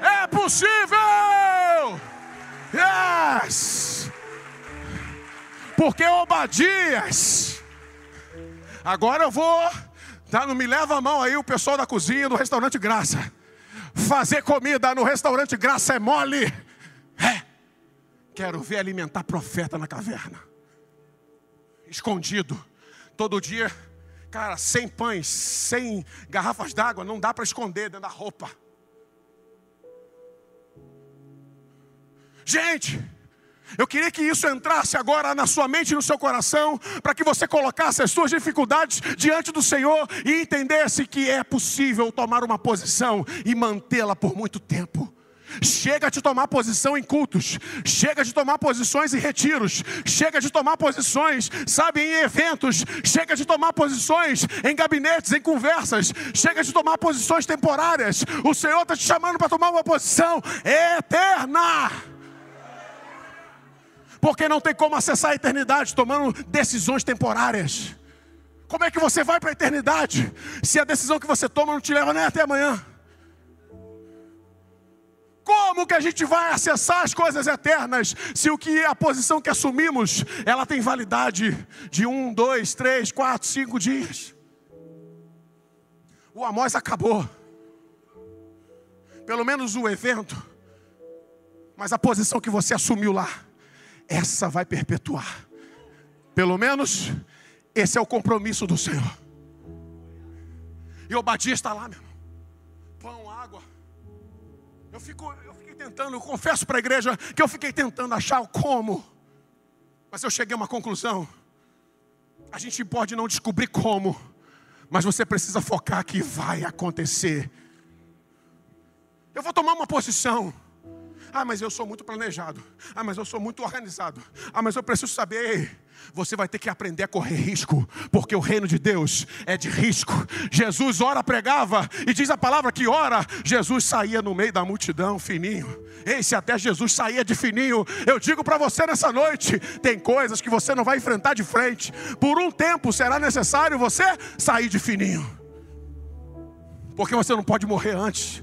É possível! Yes! Porque Obadias, agora eu vou, tá, não me leva a mão aí o pessoal da cozinha do restaurante Graça. Fazer comida no restaurante Graça é mole. É. Quero ver alimentar profeta na caverna. Escondido. Todo dia, cara, sem pães, sem garrafas d'água, não dá para esconder dentro da roupa. Gente, eu queria que isso entrasse agora na sua mente e no seu coração, para que você colocasse as suas dificuldades diante do Senhor e entendesse que é possível tomar uma posição e mantê-la por muito tempo. Chega de tomar posição em cultos, chega de tomar posições em retiros, chega de tomar posições, sabe, em eventos, chega de tomar posições em gabinetes, em conversas, chega de tomar posições temporárias. O Senhor está te chamando para tomar uma posição eterna. Porque não tem como acessar a eternidade tomando decisões temporárias. Como é que você vai para a eternidade se a decisão que você toma não te leva nem até amanhã? Como que a gente vai acessar as coisas eternas se o que é a posição que assumimos ela tem validade de um, dois, três, quatro, cinco dias? O Amós acabou. Pelo menos o evento. Mas a posição que você assumiu lá, essa vai perpetuar. Pelo menos esse é o compromisso do Senhor. E o Badia está lá, meu irmão. Eu, fico, eu fiquei tentando, eu confesso para a igreja que eu fiquei tentando achar o como. Mas eu cheguei a uma conclusão. A gente pode não descobrir como, mas você precisa focar que vai acontecer. Eu vou tomar uma posição. Ah, mas eu sou muito planejado. Ah, mas eu sou muito organizado. Ah, mas eu preciso saber. Você vai ter que aprender a correr risco, porque o reino de Deus é de risco. Jesus ora, pregava, e diz a palavra que ora, Jesus saía no meio da multidão, fininho. Ei, se até Jesus saía de fininho, eu digo para você nessa noite: tem coisas que você não vai enfrentar de frente. Por um tempo será necessário você sair de fininho, porque você não pode morrer antes.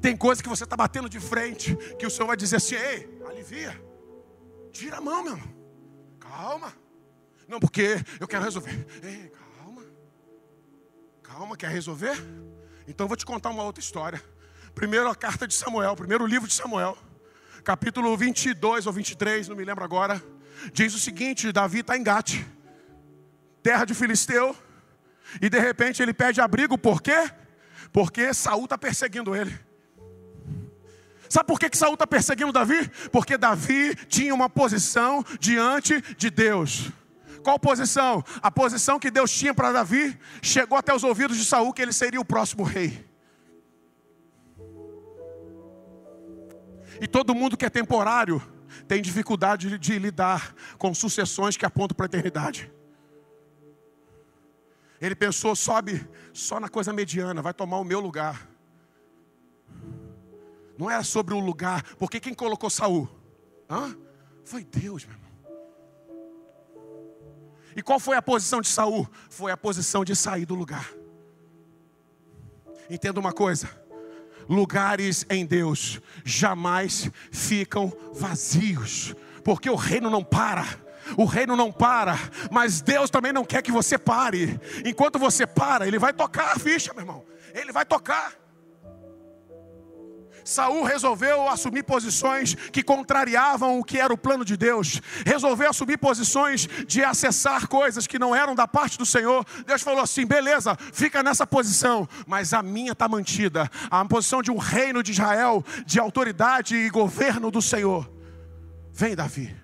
Tem coisas que você está batendo de frente, que o Senhor vai dizer assim: ei, alivia, tira a mão, meu irmão. Calma. Não, porque eu quero resolver. Ei, calma. Calma, quer resolver? Então eu vou te contar uma outra história. Primeiro a carta de Samuel, primeiro livro de Samuel, capítulo 22 ou 23, não me lembro agora. Diz o seguinte: Davi está em Gate, terra de Filisteu, e de repente ele pede abrigo, por quê? Porque Saul está perseguindo ele. Sabe por que, que Saul está perseguindo Davi? Porque Davi tinha uma posição diante de Deus. Qual posição? A posição que Deus tinha para Davi chegou até os ouvidos de Saul que ele seria o próximo rei. E todo mundo que é temporário tem dificuldade de lidar com sucessões que apontam para a eternidade. Ele pensou, sobe só na coisa mediana, vai tomar o meu lugar. Não era sobre o lugar, porque quem colocou Saul? Hã? Foi Deus, meu. E qual foi a posição de Saul? Foi a posição de sair do lugar. Entenda uma coisa: lugares em Deus jamais ficam vazios, porque o reino não para. O reino não para, mas Deus também não quer que você pare. Enquanto você para, Ele vai tocar a ficha, meu irmão. Ele vai tocar. Saul resolveu assumir posições que contrariavam o que era o plano de Deus. Resolveu assumir posições de acessar coisas que não eram da parte do Senhor. Deus falou assim: beleza, fica nessa posição, mas a minha está mantida. A posição de um reino de Israel, de autoridade e governo do Senhor. Vem, Davi.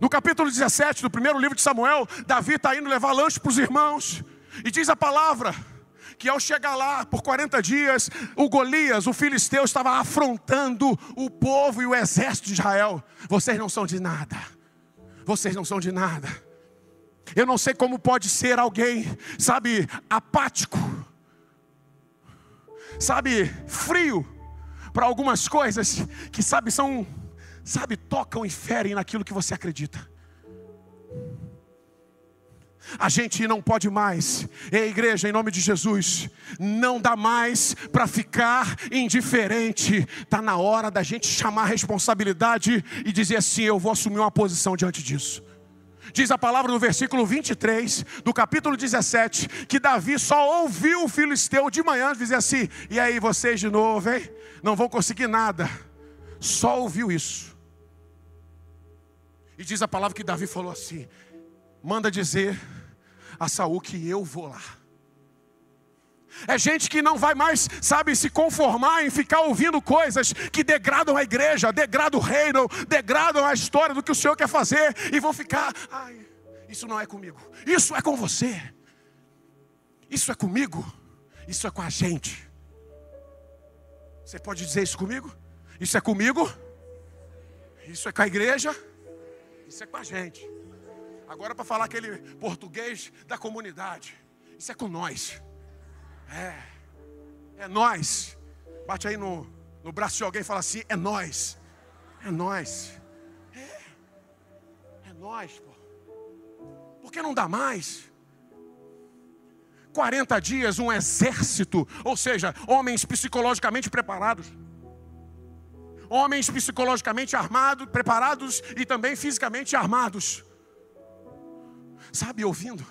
No capítulo 17 do primeiro livro de Samuel, Davi está indo levar lanche para os irmãos. E diz a palavra que ao chegar lá por 40 dias, o Golias, o filisteu, estava afrontando o povo e o exército de Israel. Vocês não são de nada. Vocês não são de nada. Eu não sei como pode ser alguém, sabe, apático, sabe, frio para algumas coisas que, sabe, são, sabe, tocam e ferem naquilo que você acredita. A gente não pode mais, Ei, igreja, em nome de Jesus, não dá mais para ficar indiferente. Está na hora da gente chamar a responsabilidade e dizer assim: eu vou assumir uma posição diante disso. Diz a palavra no versículo 23 do capítulo 17 que Davi só ouviu o filisteu de manhã dizer assim: e aí vocês de novo, hein? Não vão conseguir nada. Só ouviu isso. E diz a palavra que Davi falou assim: manda dizer a Saul que eu vou lá. É gente que não vai mais, sabe, se conformar em ficar ouvindo coisas que degradam a igreja, degradam o reino, degradam a história do que o Senhor quer fazer e vão ficar, ai, isso não é comigo, isso é com você, isso é comigo, isso é com a gente. Você pode dizer isso comigo? Isso é comigo? Isso é com a igreja? Isso é com a gente. Agora para falar aquele português da comunidade. Isso é com nós. É. É nós. Bate aí no, no braço de alguém e fala assim: é nós. É nós. É. É nós, pô. Por que não dá mais? 40 dias, um exército, ou seja, homens psicologicamente preparados. Homens psicologicamente armados, preparados e também fisicamente armados sabe, ouvindo,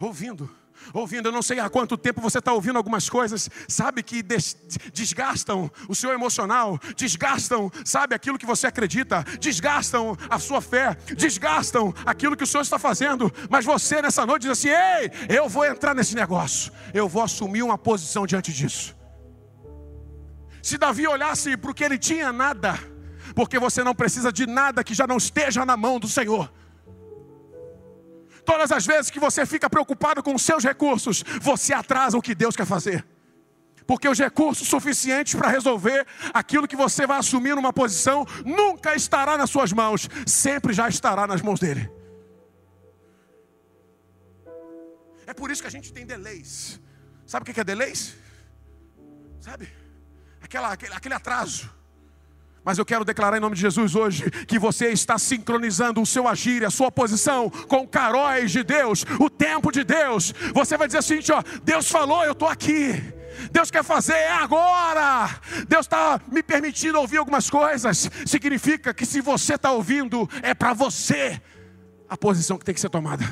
ouvindo, ouvindo. Eu não sei há quanto tempo você está ouvindo algumas coisas, sabe, que desgastam o seu emocional, desgastam, sabe, aquilo que você acredita, desgastam a sua fé, desgastam aquilo que o Senhor está fazendo. Mas você nessa noite diz assim: ei, eu vou entrar nesse negócio, eu vou assumir uma posição diante disso. Se Davi olhasse para o que ele tinha, nada, porque você não precisa de nada que já não esteja na mão do Senhor. Todas as vezes que você fica preocupado com os seus recursos, você atrasa o que Deus quer fazer. Porque os recursos suficientes para resolver aquilo que você vai assumir numa posição nunca estará nas suas mãos, sempre já estará nas mãos dele. É por isso que a gente tem delays. Sabe o que é delays? Sabe? Aquela, aquele, aquele atraso. Mas eu quero declarar em nome de Jesus hoje que você está sincronizando o seu agir, a sua posição com o caróis de Deus, o tempo de Deus. Você vai dizer assim: ó, Deus falou, eu estou aqui. Deus quer fazer é agora. Deus está me permitindo ouvir algumas coisas. Significa que se você está ouvindo, é para você a posição que tem que ser tomada.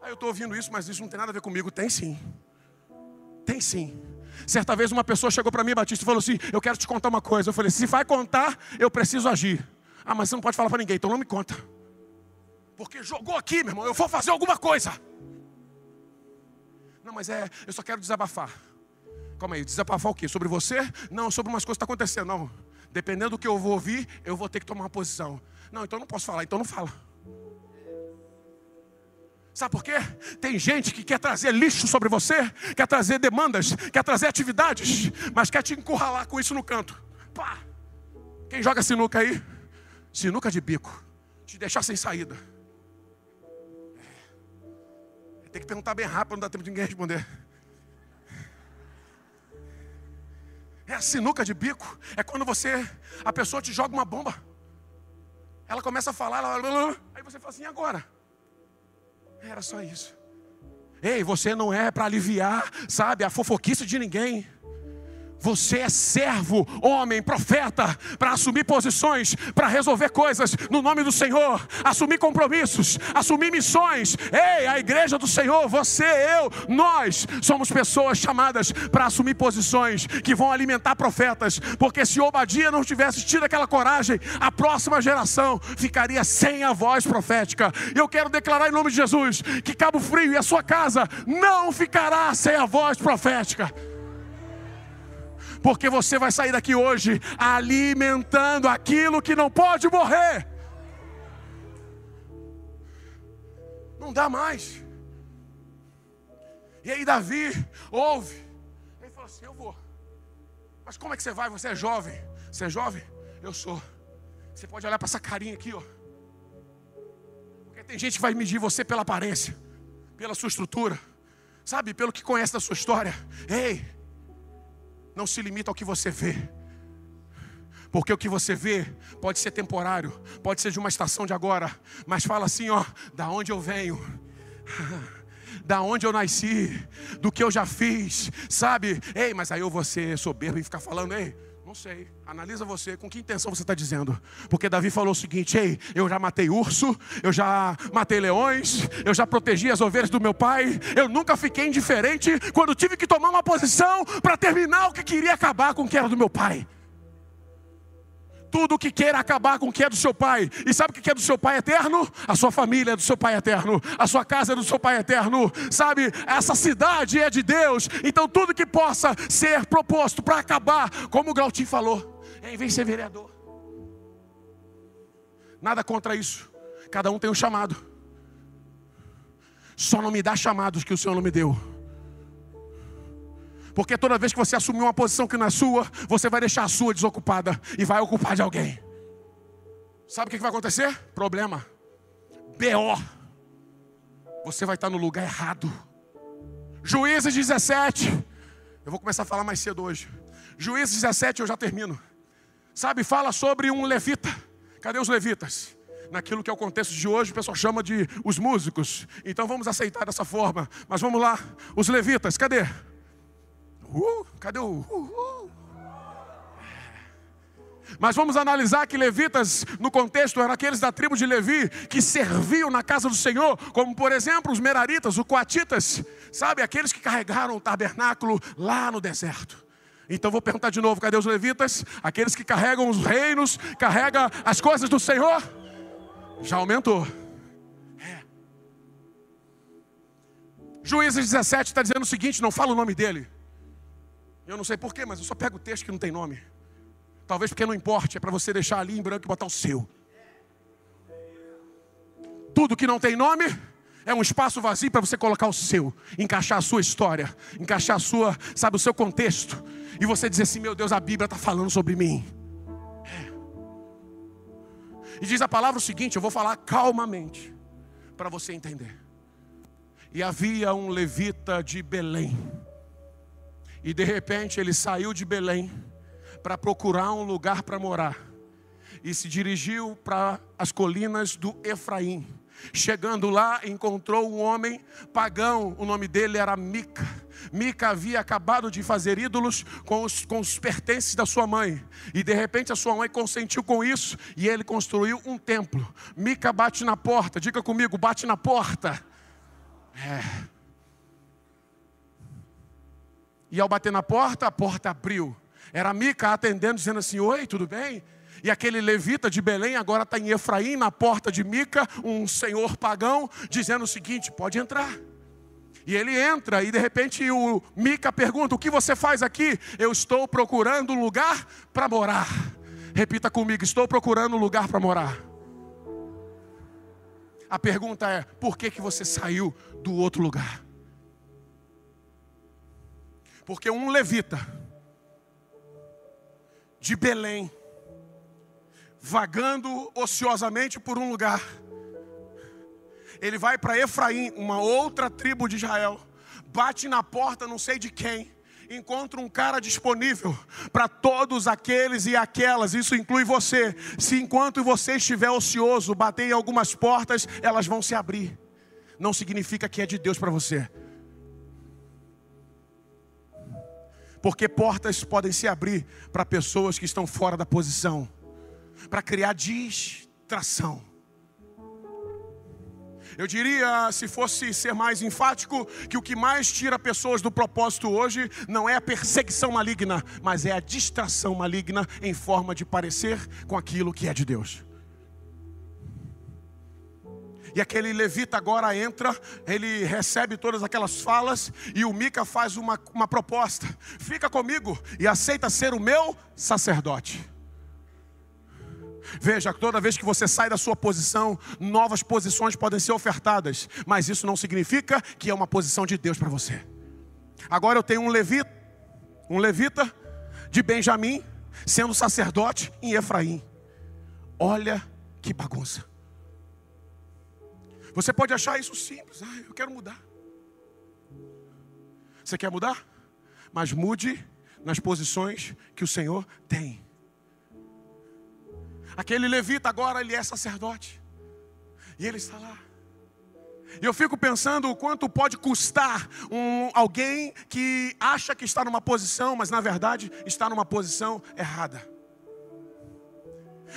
Ah, eu estou ouvindo isso, mas isso não tem nada a ver comigo. Tem sim. Tem sim. Certa vez uma pessoa chegou para mim, Batista, e falou assim: Eu quero te contar uma coisa. Eu falei: Se vai contar, eu preciso agir. Ah, mas você não pode falar para ninguém, então não me conta. Porque jogou aqui, meu irmão, eu vou fazer alguma coisa. Não, mas é, eu só quero desabafar. Calma aí, desabafar o quê? Sobre você? Não, sobre umas coisas que estão tá acontecendo. Não. Dependendo do que eu vou ouvir, eu vou ter que tomar uma posição. Não, então não posso falar, então não fala. Sabe por quê? Tem gente que quer trazer lixo sobre você, quer trazer demandas, quer trazer atividades, mas quer te encurralar com isso no canto. Pá! Quem joga sinuca aí? Sinuca de bico. Te deixar sem saída. Tem que perguntar bem rápido, não dá tempo de ninguém responder. É a sinuca de bico. É quando você, a pessoa te joga uma bomba. Ela começa a falar, ela, aí você fala assim, e agora? Era só isso. Ei, você não é para aliviar, sabe, a fofoquice de ninguém. Você é servo, homem, profeta, para assumir posições, para resolver coisas no nome do Senhor, assumir compromissos, assumir missões. Ei, a igreja do Senhor, você, eu, nós somos pessoas chamadas para assumir posições que vão alimentar profetas, porque se Obadia não tivesse tido aquela coragem, a próxima geração ficaria sem a voz profética. Eu quero declarar em nome de Jesus que Cabo Frio e a sua casa não ficará sem a voz profética porque você vai sair daqui hoje alimentando aquilo que não pode morrer. Não dá mais. E aí Davi ouve. Ele falou assim: Eu vou. Mas como é que você vai? Você é jovem. Você é jovem? Eu sou. Você pode olhar para essa carinha aqui, ó. Porque tem gente que vai medir você pela aparência, pela sua estrutura, sabe, pelo que conhece da sua história. Ei, não se limita ao que você vê. Porque o que você vê pode ser temporário, pode ser de uma estação de agora, mas fala assim, ó, da onde eu venho, da onde eu nasci, do que eu já fiz, sabe? Ei, mas aí eu vou ser soberbo e ficar falando, ei, não sei. Analisa você, com que intenção você está dizendo? Porque Davi falou o seguinte: Ei, eu já matei urso, eu já matei leões, eu já protegi as ovelhas do meu pai, eu nunca fiquei indiferente quando tive que tomar uma posição para terminar o que queria acabar com o que era do meu pai tudo que queira acabar com o que é do seu pai. E sabe o que é do seu pai eterno? A sua família é do seu pai eterno, a sua casa é do seu pai eterno, sabe? Essa cidade é de Deus. Então tudo que possa ser proposto para acabar, como o Glautim falou, em vez de ser vereador. Nada contra isso. Cada um tem um chamado. Só não me dá chamados que o Senhor não me deu. Porque toda vez que você assumir uma posição que não é sua, você vai deixar a sua desocupada e vai ocupar de alguém. Sabe o que vai acontecer? Problema. BO. Você vai estar no lugar errado. Juízes 17. Eu vou começar a falar mais cedo hoje. Juízes 17, eu já termino. Sabe, fala sobre um levita. Cadê os levitas? Naquilo que é o contexto de hoje, o pessoal chama de os músicos. Então vamos aceitar dessa forma. Mas vamos lá. Os levitas, cadê? Uh, cadê o uh, uh? Mas vamos analisar que levitas, no contexto, eram aqueles da tribo de Levi que serviam na casa do Senhor, como por exemplo os meraritas, os coatitas, sabe, aqueles que carregaram o tabernáculo lá no deserto. Então vou perguntar de novo: cadê os levitas? Aqueles que carregam os reinos, carregam as coisas do Senhor? Já aumentou. É. Juízes 17 está dizendo o seguinte: não fala o nome dele. Eu não sei porquê, mas eu só pego o texto que não tem nome. Talvez porque não importe, é para você deixar ali em branco e botar o seu. Tudo que não tem nome é um espaço vazio para você colocar o seu, encaixar a sua história, encaixar a sua, sabe, o seu contexto. E você dizer assim: meu Deus, a Bíblia está falando sobre mim. É. E diz a palavra o seguinte: eu vou falar calmamente, para você entender. E havia um levita de Belém e de repente ele saiu de Belém para procurar um lugar para morar. E se dirigiu para as colinas do Efraim. Chegando lá, encontrou um homem pagão, o nome dele era Mica. Mica havia acabado de fazer ídolos com os, com os pertences da sua mãe. E de repente a sua mãe consentiu com isso e ele construiu um templo. Mica bate na porta, diga comigo, bate na porta. É. E ao bater na porta, a porta abriu. Era Mica atendendo, dizendo assim: Oi, tudo bem? E aquele levita de Belém agora está em Efraim, na porta de Mica, um senhor pagão, dizendo o seguinte: pode entrar. E ele entra, e de repente o Mica pergunta: O que você faz aqui? Eu estou procurando um lugar para morar. Repita comigo: Estou procurando um lugar para morar. A pergunta é: por que, que você saiu do outro lugar? Porque um levita de Belém, vagando ociosamente por um lugar, ele vai para Efraim, uma outra tribo de Israel, bate na porta, não sei de quem, encontra um cara disponível para todos aqueles e aquelas, isso inclui você. Se enquanto você estiver ocioso, bater em algumas portas, elas vão se abrir. Não significa que é de Deus para você. Porque portas podem se abrir para pessoas que estão fora da posição, para criar distração. Eu diria, se fosse ser mais enfático, que o que mais tira pessoas do propósito hoje não é a perseguição maligna, mas é a distração maligna em forma de parecer com aquilo que é de Deus. E aquele levita agora entra, ele recebe todas aquelas falas, e o Mica faz uma, uma proposta: fica comigo e aceita ser o meu sacerdote. Veja, toda vez que você sai da sua posição, novas posições podem ser ofertadas, mas isso não significa que é uma posição de Deus para você. Agora eu tenho um levita, um levita de Benjamim, sendo sacerdote em Efraim. Olha que bagunça. Você pode achar isso simples. Ah, eu quero mudar. Você quer mudar? Mas mude nas posições que o Senhor tem. Aquele levita agora ele é sacerdote. E ele está lá. E eu fico pensando o quanto pode custar um, alguém que acha que está numa posição, mas na verdade está numa posição errada.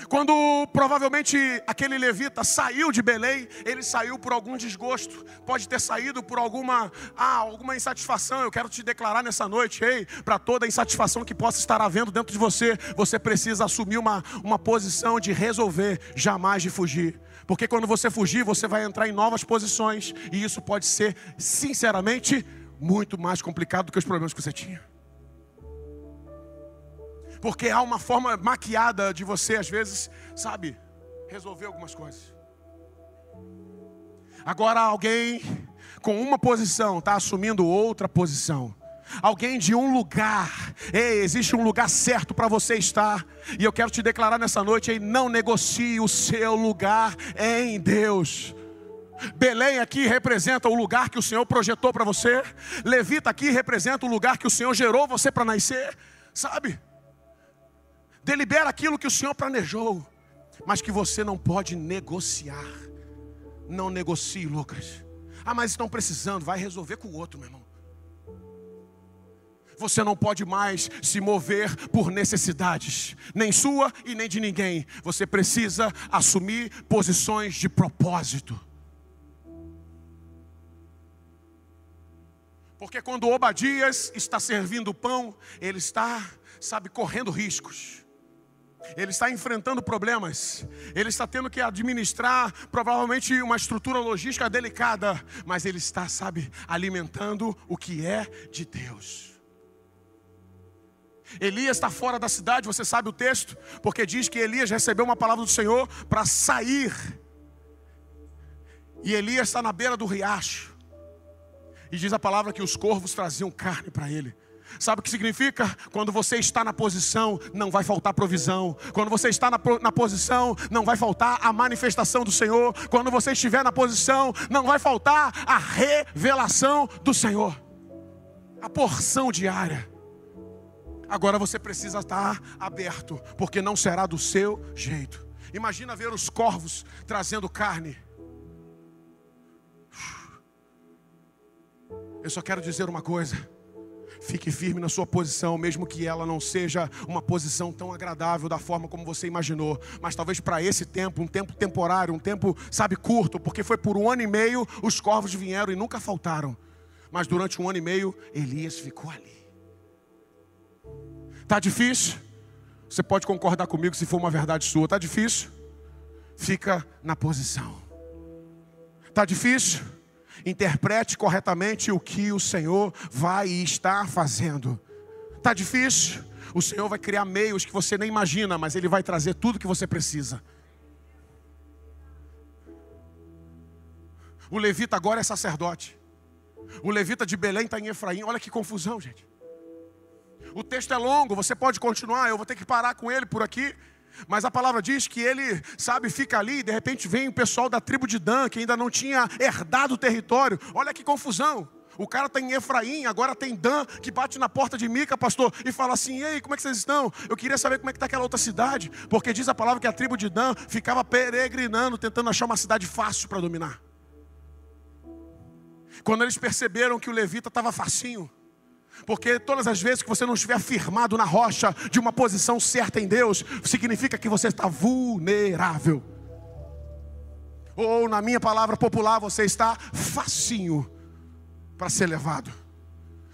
Quando provavelmente aquele levita saiu de Belém, ele saiu por algum desgosto, pode ter saído por alguma, ah, alguma insatisfação. Eu quero te declarar nessa noite, ei, para toda insatisfação que possa estar havendo dentro de você, você precisa assumir uma, uma posição de resolver, jamais de fugir. Porque quando você fugir, você vai entrar em novas posições, e isso pode ser, sinceramente, muito mais complicado do que os problemas que você tinha porque há uma forma maquiada de você, às vezes, sabe, resolver algumas coisas. Agora, alguém com uma posição está assumindo outra posição. Alguém de um lugar, ei, existe um lugar certo para você estar, e eu quero te declarar nessa noite: ei, não negocie o seu lugar em Deus. Belém aqui representa o lugar que o Senhor projetou para você, Levita aqui representa o lugar que o Senhor gerou você para nascer, sabe? Delibera aquilo que o Senhor planejou, mas que você não pode negociar. Não negocie, Lucas. Ah, mas estão precisando, vai resolver com o outro, meu irmão. Você não pode mais se mover por necessidades, nem sua e nem de ninguém. Você precisa assumir posições de propósito. Porque quando Obadias está servindo pão, ele está, sabe, correndo riscos ele está enfrentando problemas, ele está tendo que administrar provavelmente uma estrutura logística delicada, mas ele está, sabe, alimentando o que é de Deus. Elias está fora da cidade, você sabe o texto, porque diz que Elias recebeu uma palavra do Senhor para sair, e Elias está na beira do riacho, e diz a palavra que os corvos traziam carne para ele. Sabe o que significa? Quando você está na posição, não vai faltar provisão. Quando você está na, na posição, não vai faltar a manifestação do Senhor. Quando você estiver na posição, não vai faltar a revelação do Senhor. A porção diária. Agora você precisa estar aberto, porque não será do seu jeito. Imagina ver os corvos trazendo carne. Eu só quero dizer uma coisa. Fique firme na sua posição, mesmo que ela não seja uma posição tão agradável da forma como você imaginou. Mas talvez para esse tempo, um tempo temporário, um tempo, sabe, curto, porque foi por um ano e meio os corvos vieram e nunca faltaram. Mas durante um ano e meio, Elias ficou ali. Tá difícil? Você pode concordar comigo se for uma verdade sua. Tá difícil? Fica na posição. Tá difícil? Interprete corretamente o que o Senhor vai estar fazendo. Está difícil? O Senhor vai criar meios que você nem imagina, mas Ele vai trazer tudo que você precisa. O levita agora é sacerdote. O levita de Belém está em Efraim. Olha que confusão, gente. O texto é longo, você pode continuar, eu vou ter que parar com ele por aqui. Mas a palavra diz que ele, sabe, fica ali, e de repente vem o pessoal da tribo de Dan, que ainda não tinha herdado o território. Olha que confusão. O cara está em Efraim, agora tem Dan, que bate na porta de Mica, pastor, e fala assim: Ei, como é que vocês estão? Eu queria saber como é que está aquela outra cidade, porque diz a palavra que a tribo de Dan ficava peregrinando, tentando achar uma cidade fácil para dominar. Quando eles perceberam que o levita estava facinho, porque todas as vezes que você não estiver firmado na rocha de uma posição certa em Deus, significa que você está vulnerável. Ou, na minha palavra popular, você está facinho para ser levado.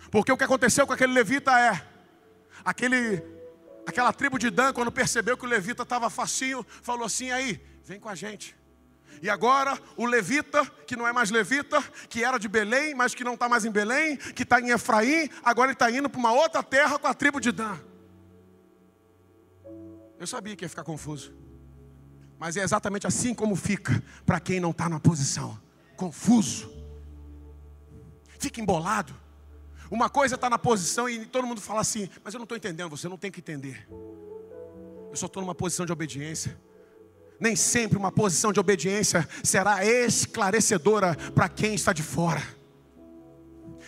Porque o que aconteceu com aquele levita é aquele aquela tribo de Dan quando percebeu que o levita estava facinho, falou assim: "Aí, vem com a gente". E agora o levita, que não é mais levita, que era de Belém, mas que não está mais em Belém, que está em Efraim, agora ele está indo para uma outra terra com a tribo de Dan. Eu sabia que ia ficar confuso. Mas é exatamente assim como fica para quem não está na posição. Confuso. Fica embolado. Uma coisa está na posição e todo mundo fala assim, mas eu não estou entendendo, você não tem que entender. Eu só estou numa posição de obediência. Nem sempre uma posição de obediência será esclarecedora para quem está de fora.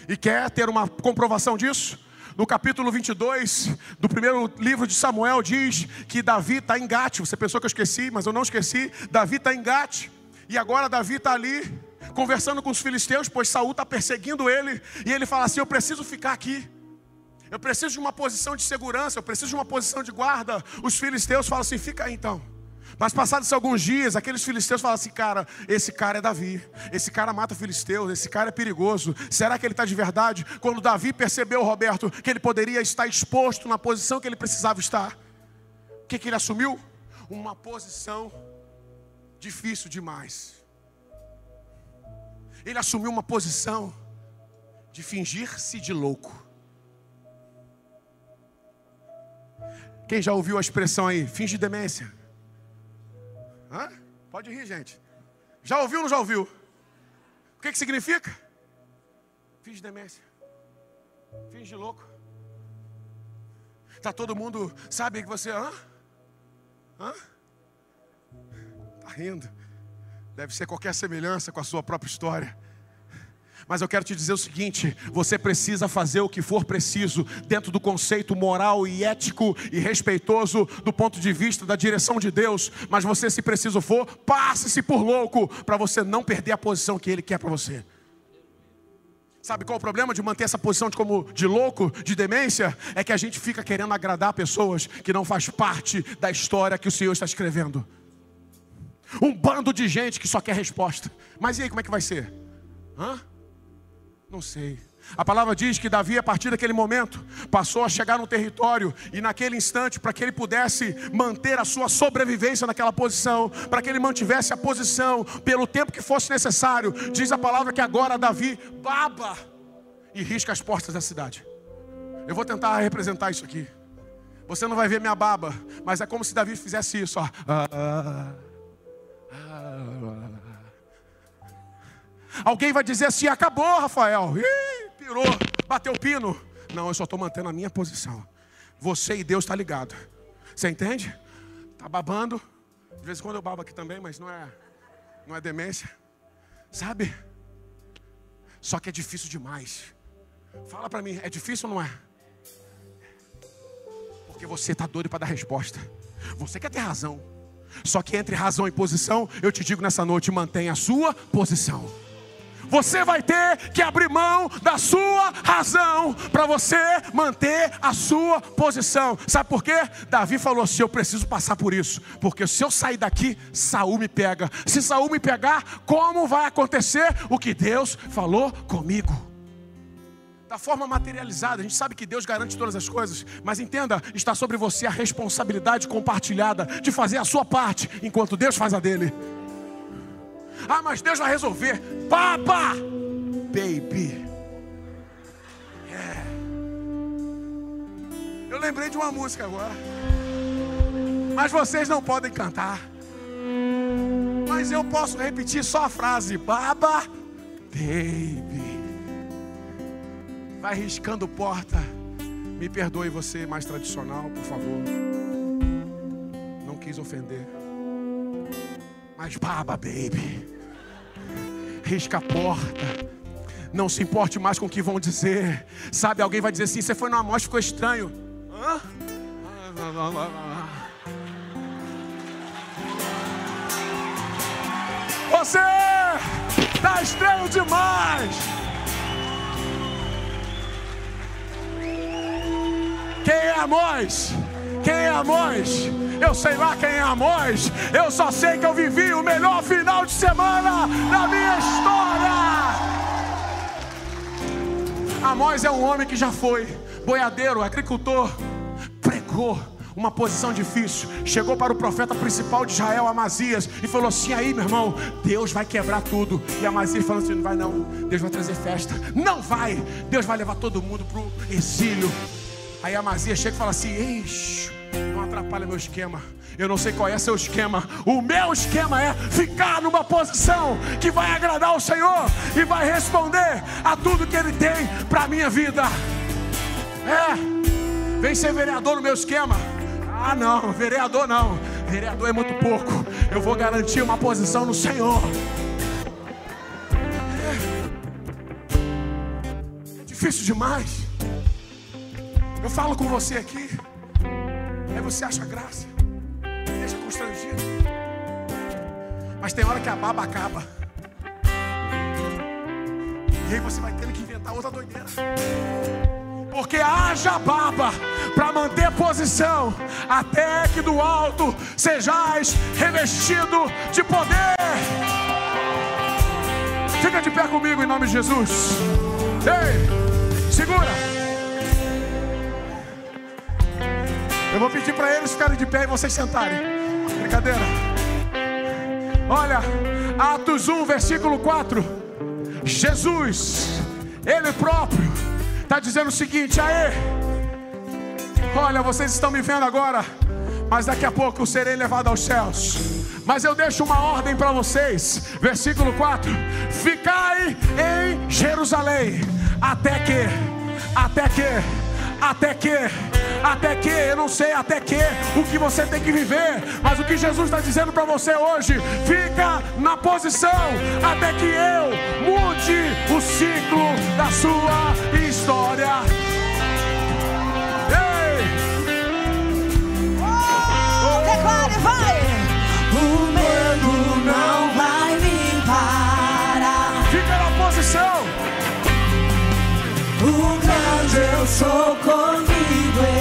E quer ter uma comprovação disso? No capítulo 22 do primeiro livro de Samuel diz que Davi está em Gate. Você pensou que eu esqueci, mas eu não esqueci. Davi está em Gate. E agora Davi está ali conversando com os filisteus, pois Saul está perseguindo ele. E ele fala assim: Eu preciso ficar aqui. Eu preciso de uma posição de segurança, eu preciso de uma posição de guarda. Os filisteus falam assim: Fica aí então. Mas passados alguns dias, aqueles filisteus falam assim: cara, esse cara é Davi, esse cara mata filisteus, esse cara é perigoso. Será que ele está de verdade? Quando Davi percebeu, Roberto, que ele poderia estar exposto na posição que ele precisava estar, o que, que ele assumiu? Uma posição difícil demais. Ele assumiu uma posição de fingir-se de louco. Quem já ouviu a expressão aí? Finge demência. Hã? Pode rir, gente. Já ouviu ou não já ouviu? O que, que significa? Finge demência. Finge louco. Tá todo mundo, sabe que você, hã? Hã? Tá rindo. Deve ser qualquer semelhança com a sua própria história. Mas eu quero te dizer o seguinte: você precisa fazer o que for preciso, dentro do conceito moral e ético e respeitoso do ponto de vista da direção de Deus. Mas você, se preciso for, passe-se por louco, para você não perder a posição que Ele quer para você. Sabe qual é o problema de manter essa posição de como de louco, de demência? É que a gente fica querendo agradar pessoas que não faz parte da história que o Senhor está escrevendo. Um bando de gente que só quer resposta. Mas e aí, como é que vai ser? Hã? Não sei. A palavra diz que Davi, a partir daquele momento, passou a chegar no território e naquele instante, para que ele pudesse manter a sua sobrevivência naquela posição, para que ele mantivesse a posição pelo tempo que fosse necessário, diz a palavra que agora Davi baba e risca as portas da cidade. Eu vou tentar representar isso aqui. Você não vai ver minha baba, mas é como se Davi fizesse isso, ó. Ah, ah, ah, Alguém vai dizer assim: acabou, Rafael. Ih, pirou, bateu o pino. Não, eu só estou mantendo a minha posição. Você e Deus está ligado. Você entende? Está babando. De vez em quando eu babo aqui também, mas não é, não é demência. Sabe? Só que é difícil demais. Fala para mim, é difícil ou não é? Porque você está doido para dar resposta. Você quer ter razão. Só que entre razão e posição, eu te digo nessa noite, mantenha a sua posição. Você vai ter que abrir mão da sua razão para você manter a sua posição. Sabe por quê? Davi falou assim: Eu preciso passar por isso, porque se eu sair daqui, Saul me pega. Se Saul me pegar, como vai acontecer o que Deus falou comigo? da forma materializada. A gente sabe que Deus garante todas as coisas, mas entenda, está sobre você a responsabilidade compartilhada de fazer a sua parte, enquanto Deus faz a dele. Ah, mas Deus vai resolver. Papa, baby. É. Eu lembrei de uma música agora. Mas vocês não podem cantar. Mas eu posso repetir só a frase: Baba, baby. Vai riscando porta. Me perdoe você mais tradicional, por favor. Não quis ofender. Mas baba, baby. Risca a porta. Não se importe mais com o que vão dizer. Sabe, alguém vai dizer assim: você foi numa mostra, ficou estranho. Hã? Você está estranho demais. Quem é Amós? Quem é Amós? Eu sei lá quem é Amós. Eu só sei que eu vivi o melhor final de semana da minha história. Amós é um homem que já foi boiadeiro, agricultor, pregou uma posição difícil. Chegou para o profeta principal de Israel, Amazias, e falou assim: aí, meu irmão, Deus vai quebrar tudo. E Amazias falou assim: não vai não, Deus vai trazer festa. Não vai, Deus vai levar todo mundo para o exílio. Aí Amazias chega e fala assim: Ixi, não atrapalha meu esquema. Eu não sei qual é seu esquema. O meu esquema é ficar numa posição que vai agradar o Senhor e vai responder a tudo que Ele tem para a minha vida. É, vem ser vereador no meu esquema. Ah, não, vereador não. Vereador é muito pouco. Eu vou garantir uma posição no Senhor. É, é difícil demais. Eu falo com você aqui. Aí você acha graça deixa constrangido. Mas tem hora que a baba acaba. E aí você vai tendo que inventar outra doideira. Porque haja baba para manter posição, até que do alto sejais revestido de poder. Fica de pé comigo em nome de Jesus. Ei, segura. Eu vou pedir para eles ficarem de pé e vocês sentarem. Brincadeira. Olha, Atos 1, versículo 4. Jesus, Ele próprio, está dizendo o seguinte: aê, olha, vocês estão me vendo agora, mas daqui a pouco eu serei levado aos céus. Mas eu deixo uma ordem para vocês, versículo 4: Ficai em Jerusalém, até que, até que, até que até que, eu não sei até que, o que você tem que viver, mas o que Jesus está dizendo para você hoje, fica na posição até que eu mude o ciclo da sua história. Ei! Oh, declare, vai! O medo não vai me parar. Fica na posição. O grande eu sou comigo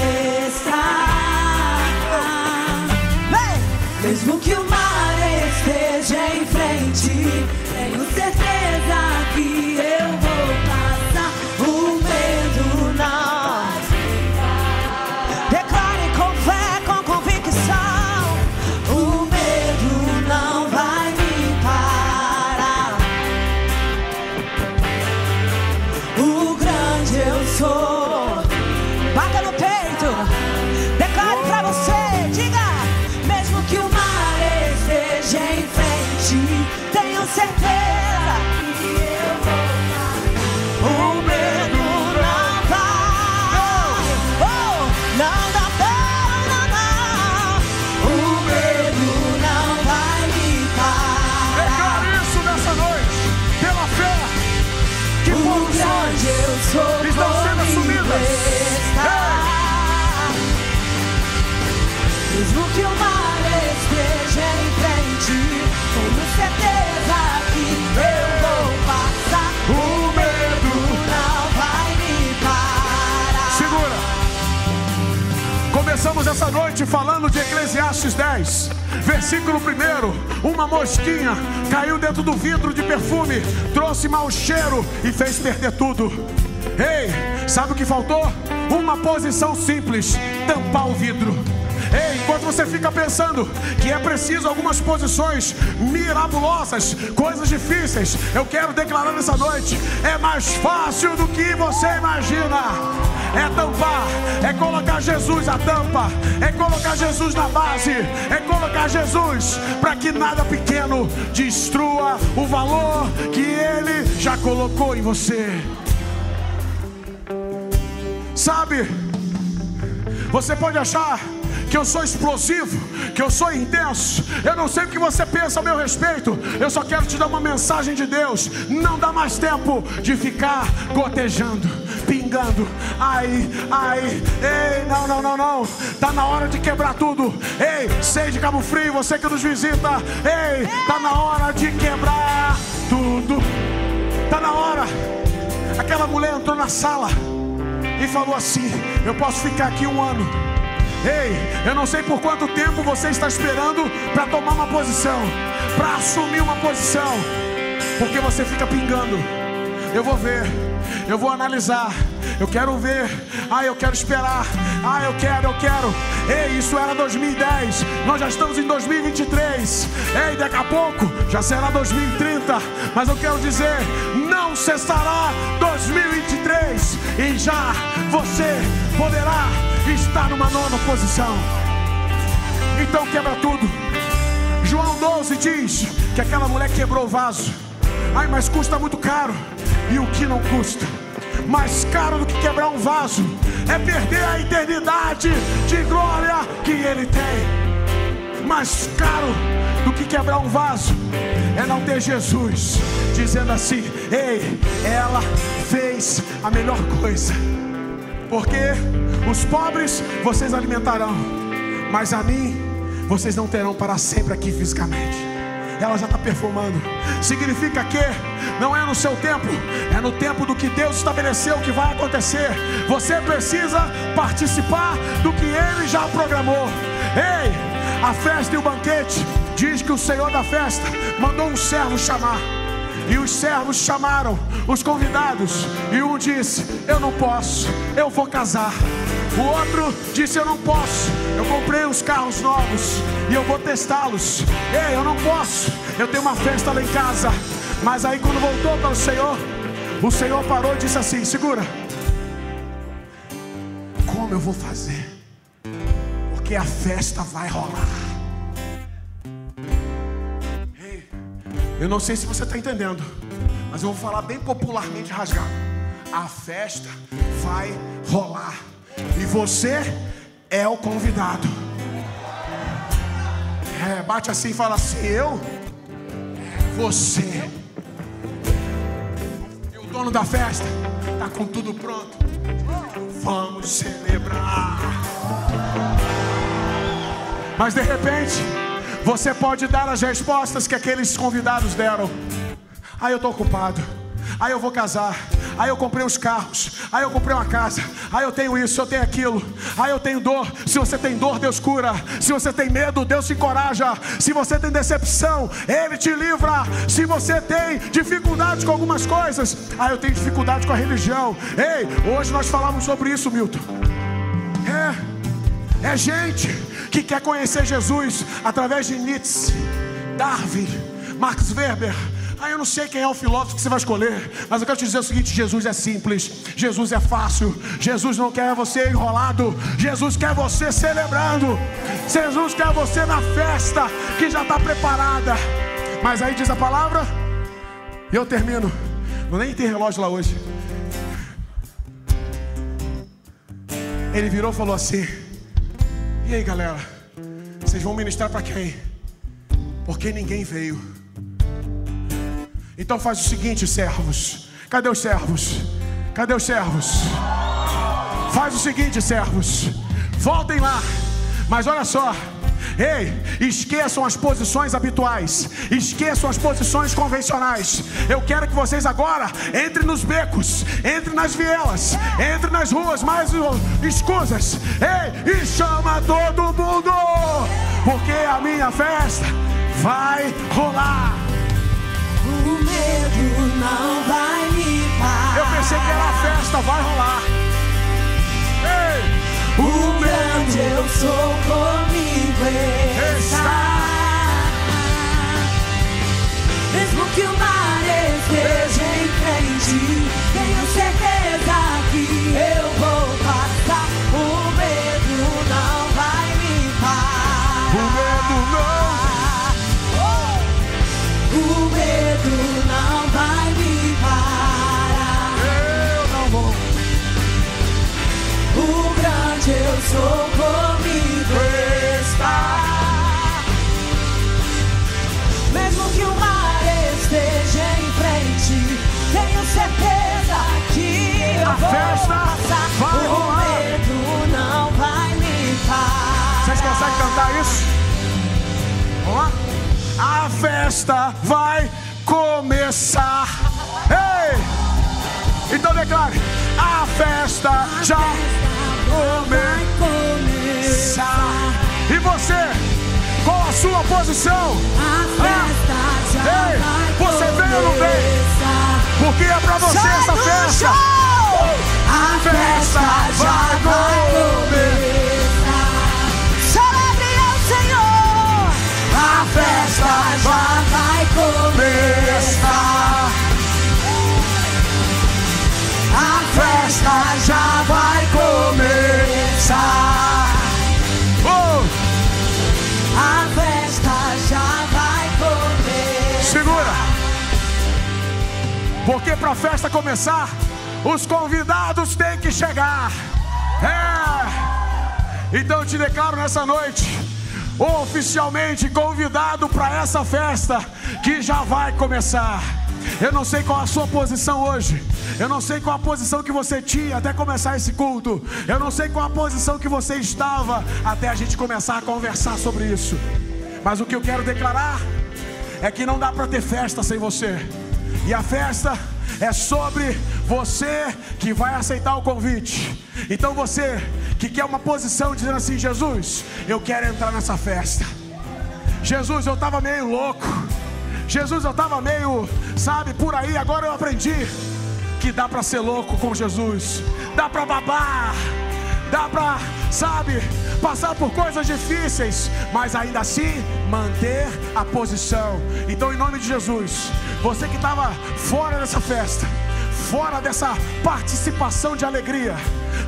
Começamos essa noite falando de Eclesiastes 10, versículo 1. Uma mosquinha caiu dentro do vidro de perfume, trouxe mau cheiro e fez perder tudo. Ei, sabe o que faltou? Uma posição simples: tampar o vidro. Ei, enquanto você fica pensando que é preciso algumas posições mirabolosas, coisas difíceis, eu quero declarar nessa noite: é mais fácil do que você imagina. É tampar, é colocar Jesus a tampa, é colocar Jesus na base, é colocar Jesus para que nada pequeno destrua o valor que Ele já colocou em você. Sabe, você pode achar que eu sou explosivo, que eu sou intenso. Eu não sei o que você pensa a meu respeito. Eu só quero te dar uma mensagem de Deus. Não dá mais tempo de ficar gotejando, pingando. Ai, ai, ei, não, não, não, não. Tá na hora de quebrar tudo. Ei, sei de Cabo Frio, você que nos visita. Ei, tá na hora de quebrar tudo. Tá na hora. Aquela mulher entrou na sala e falou assim: Eu posso ficar aqui um ano. Ei, eu não sei por quanto tempo você está esperando para tomar uma posição, para assumir uma posição, porque você fica pingando. Eu vou ver, eu vou analisar, eu quero ver, ah, eu quero esperar, ah, eu quero, eu quero. Ei, isso era 2010, nós já estamos em 2023. Ei, daqui a pouco já será 2030, mas eu quero dizer, não cessará 2023 e já você poderá estar numa nova posição. Então quebra tudo. João 12 diz que aquela mulher quebrou o vaso. Ai, mas custa muito caro. E o que não custa? Mais caro do que quebrar um vaso é perder a eternidade de glória que ele tem. Mais caro do que quebrar um vaso é não ter Jesus dizendo assim: Ei, ela fez a melhor coisa. Porque os pobres vocês alimentarão, mas a mim vocês não terão para sempre aqui fisicamente. Ela já está perfumando. Significa que não é no seu tempo, é no tempo do que Deus estabeleceu que vai acontecer. Você precisa participar do que Ele já programou. Ei, a festa e o banquete diz que o Senhor da festa mandou um servo chamar. E os servos chamaram os convidados. E um disse: Eu não posso, eu vou casar. O outro disse: Eu não posso, eu comprei uns carros novos e eu vou testá-los. Ei, eu não posso, eu tenho uma festa lá em casa. Mas aí, quando voltou para o Senhor, o Senhor parou e disse assim: Segura, como eu vou fazer? Porque a festa vai rolar. Eu não sei se você está entendendo, mas eu vou falar bem popularmente rasgado. A festa vai rolar e você é o convidado. É, bate assim e fala assim: Eu, você. E o dono da festa está com tudo pronto. Vamos celebrar. Mas de repente, você pode dar as respostas que aqueles convidados deram. Aí eu estou ocupado. Aí eu vou casar. Aí eu comprei os carros. Aí eu comprei uma casa. Aí eu tenho isso, eu tenho aquilo. Aí eu tenho dor. Se você tem dor, Deus cura. Se você tem medo, Deus te encoraja. Se você tem decepção, Ele te livra. Se você tem dificuldades com algumas coisas, aí eu tenho dificuldade com a religião. Ei, hoje nós falamos sobre isso, Milton. É, é gente que quer conhecer Jesus através de Nietzsche, Darwin, Max Weber. Ah, eu não sei quem é o filósofo que você vai escolher, mas eu quero te dizer o seguinte: Jesus é simples, Jesus é fácil, Jesus não quer você enrolado, Jesus quer você celebrando, Jesus quer você na festa que já está preparada. Mas aí diz a palavra, e eu termino. Não nem tem relógio lá hoje. Ele virou e falou assim: E aí, galera? Vocês vão ministrar para quem? Porque ninguém veio. Então faz o seguinte, servos. Cadê os servos? Cadê os servos? Faz o seguinte, servos. Voltem lá. Mas olha só. Ei, esqueçam as posições habituais, esqueçam as posições convencionais. Eu quero que vocês agora entrem nos becos, entrem nas vielas, entrem nas ruas mais escusas. Ei, e chama todo mundo, porque a minha festa vai rolar. O medo não vai me parar. Eu pensei que era a festa, vai rolar. O grande eu sou comigo está. Mesmo que o mar esteja em frente, tenho certeza que eu vou passar. O medo não vai me parar. O medo não. Oh! O medo não. Sou comigo está. Mesmo que o mar esteja em frente, tenho certeza que eu A festa passar. vai o rolar. medo não vai me parar. Vocês conseguem cantar isso? Vamos lá? A festa vai começar. Ei! Então declare: a festa já começar. começar. E você, qual a sua posição? A festa já Ei, você vem ou não vem? Porque é pra você Sai essa festa. A festa já vai começar. Celebre ao Senhor! A festa já vai começar. Festa já vai começar. Oh, A festa já vai começar. segura. Porque pra festa começar, os convidados têm que chegar. É. Então eu te declaro nessa noite, oficialmente convidado para essa festa que já vai começar. Eu não sei qual a sua posição hoje. Eu não sei qual a posição que você tinha até começar esse culto. Eu não sei qual a posição que você estava até a gente começar a conversar sobre isso. Mas o que eu quero declarar é que não dá para ter festa sem você. E a festa é sobre você que vai aceitar o convite. Então você que quer uma posição dizendo assim: Jesus, eu quero entrar nessa festa. Jesus, eu estava meio louco. Jesus, eu estava meio, sabe, por aí. Agora eu aprendi que dá para ser louco com Jesus. Dá para babar. Dá para, sabe, passar por coisas difíceis, mas ainda assim manter a posição. Então, em nome de Jesus, você que estava fora dessa festa, fora dessa participação de alegria,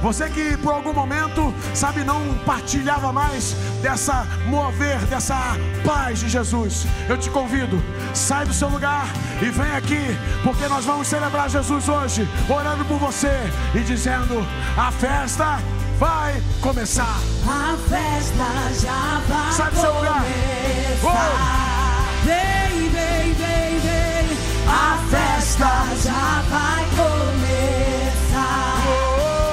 você que por algum momento, sabe, não partilhava mais dessa mover, dessa paz de Jesus, eu te convido, sai do seu lugar e vem aqui, porque nós vamos celebrar Jesus hoje, orando por você e dizendo: a festa vai começar. A festa já vai Sai do seu lugar. começar. Vem, vem, vem, vem. A festa já vai começar.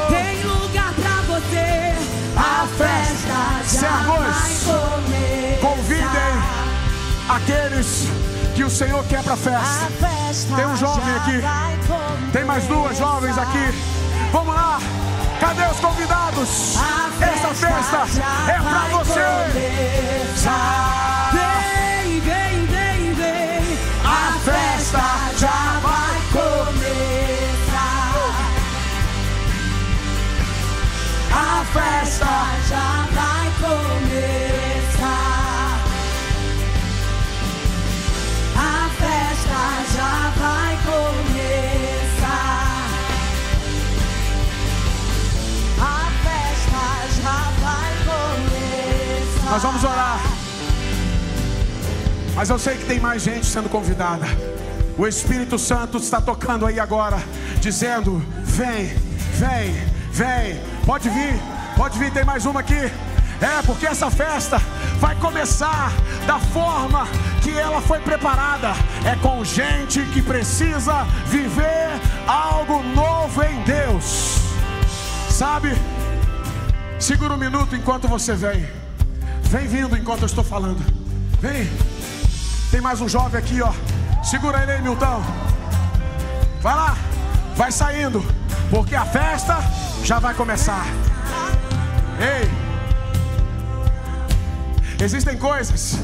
Tem lugar pra você. A festa já Servos, vai começar. Convidem aqueles que o Senhor quer para a A festa. festa Tem um jovem aqui. Tem mais duas jovens aqui. Vamos lá. Cadê os convidados? A Essa festa é vai você. começar. Vem, vem, vem, vem. A festa já A festa já vai começar. A festa já vai começar. A festa já vai começar. Nós vamos orar. Mas eu sei que tem mais gente sendo convidada. O Espírito Santo está tocando aí agora, dizendo: vem, vem, vem. Pode vir, pode vir, tem mais uma aqui. É, porque essa festa vai começar da forma que ela foi preparada. É com gente que precisa viver algo novo em Deus. Sabe? Segura um minuto enquanto você vem. Vem vindo enquanto eu estou falando. Vem. Tem mais um jovem aqui, ó. Segura ele aí, Milton. Vai lá. Vai saindo. Porque a festa já vai começar. Ei. Existem coisas.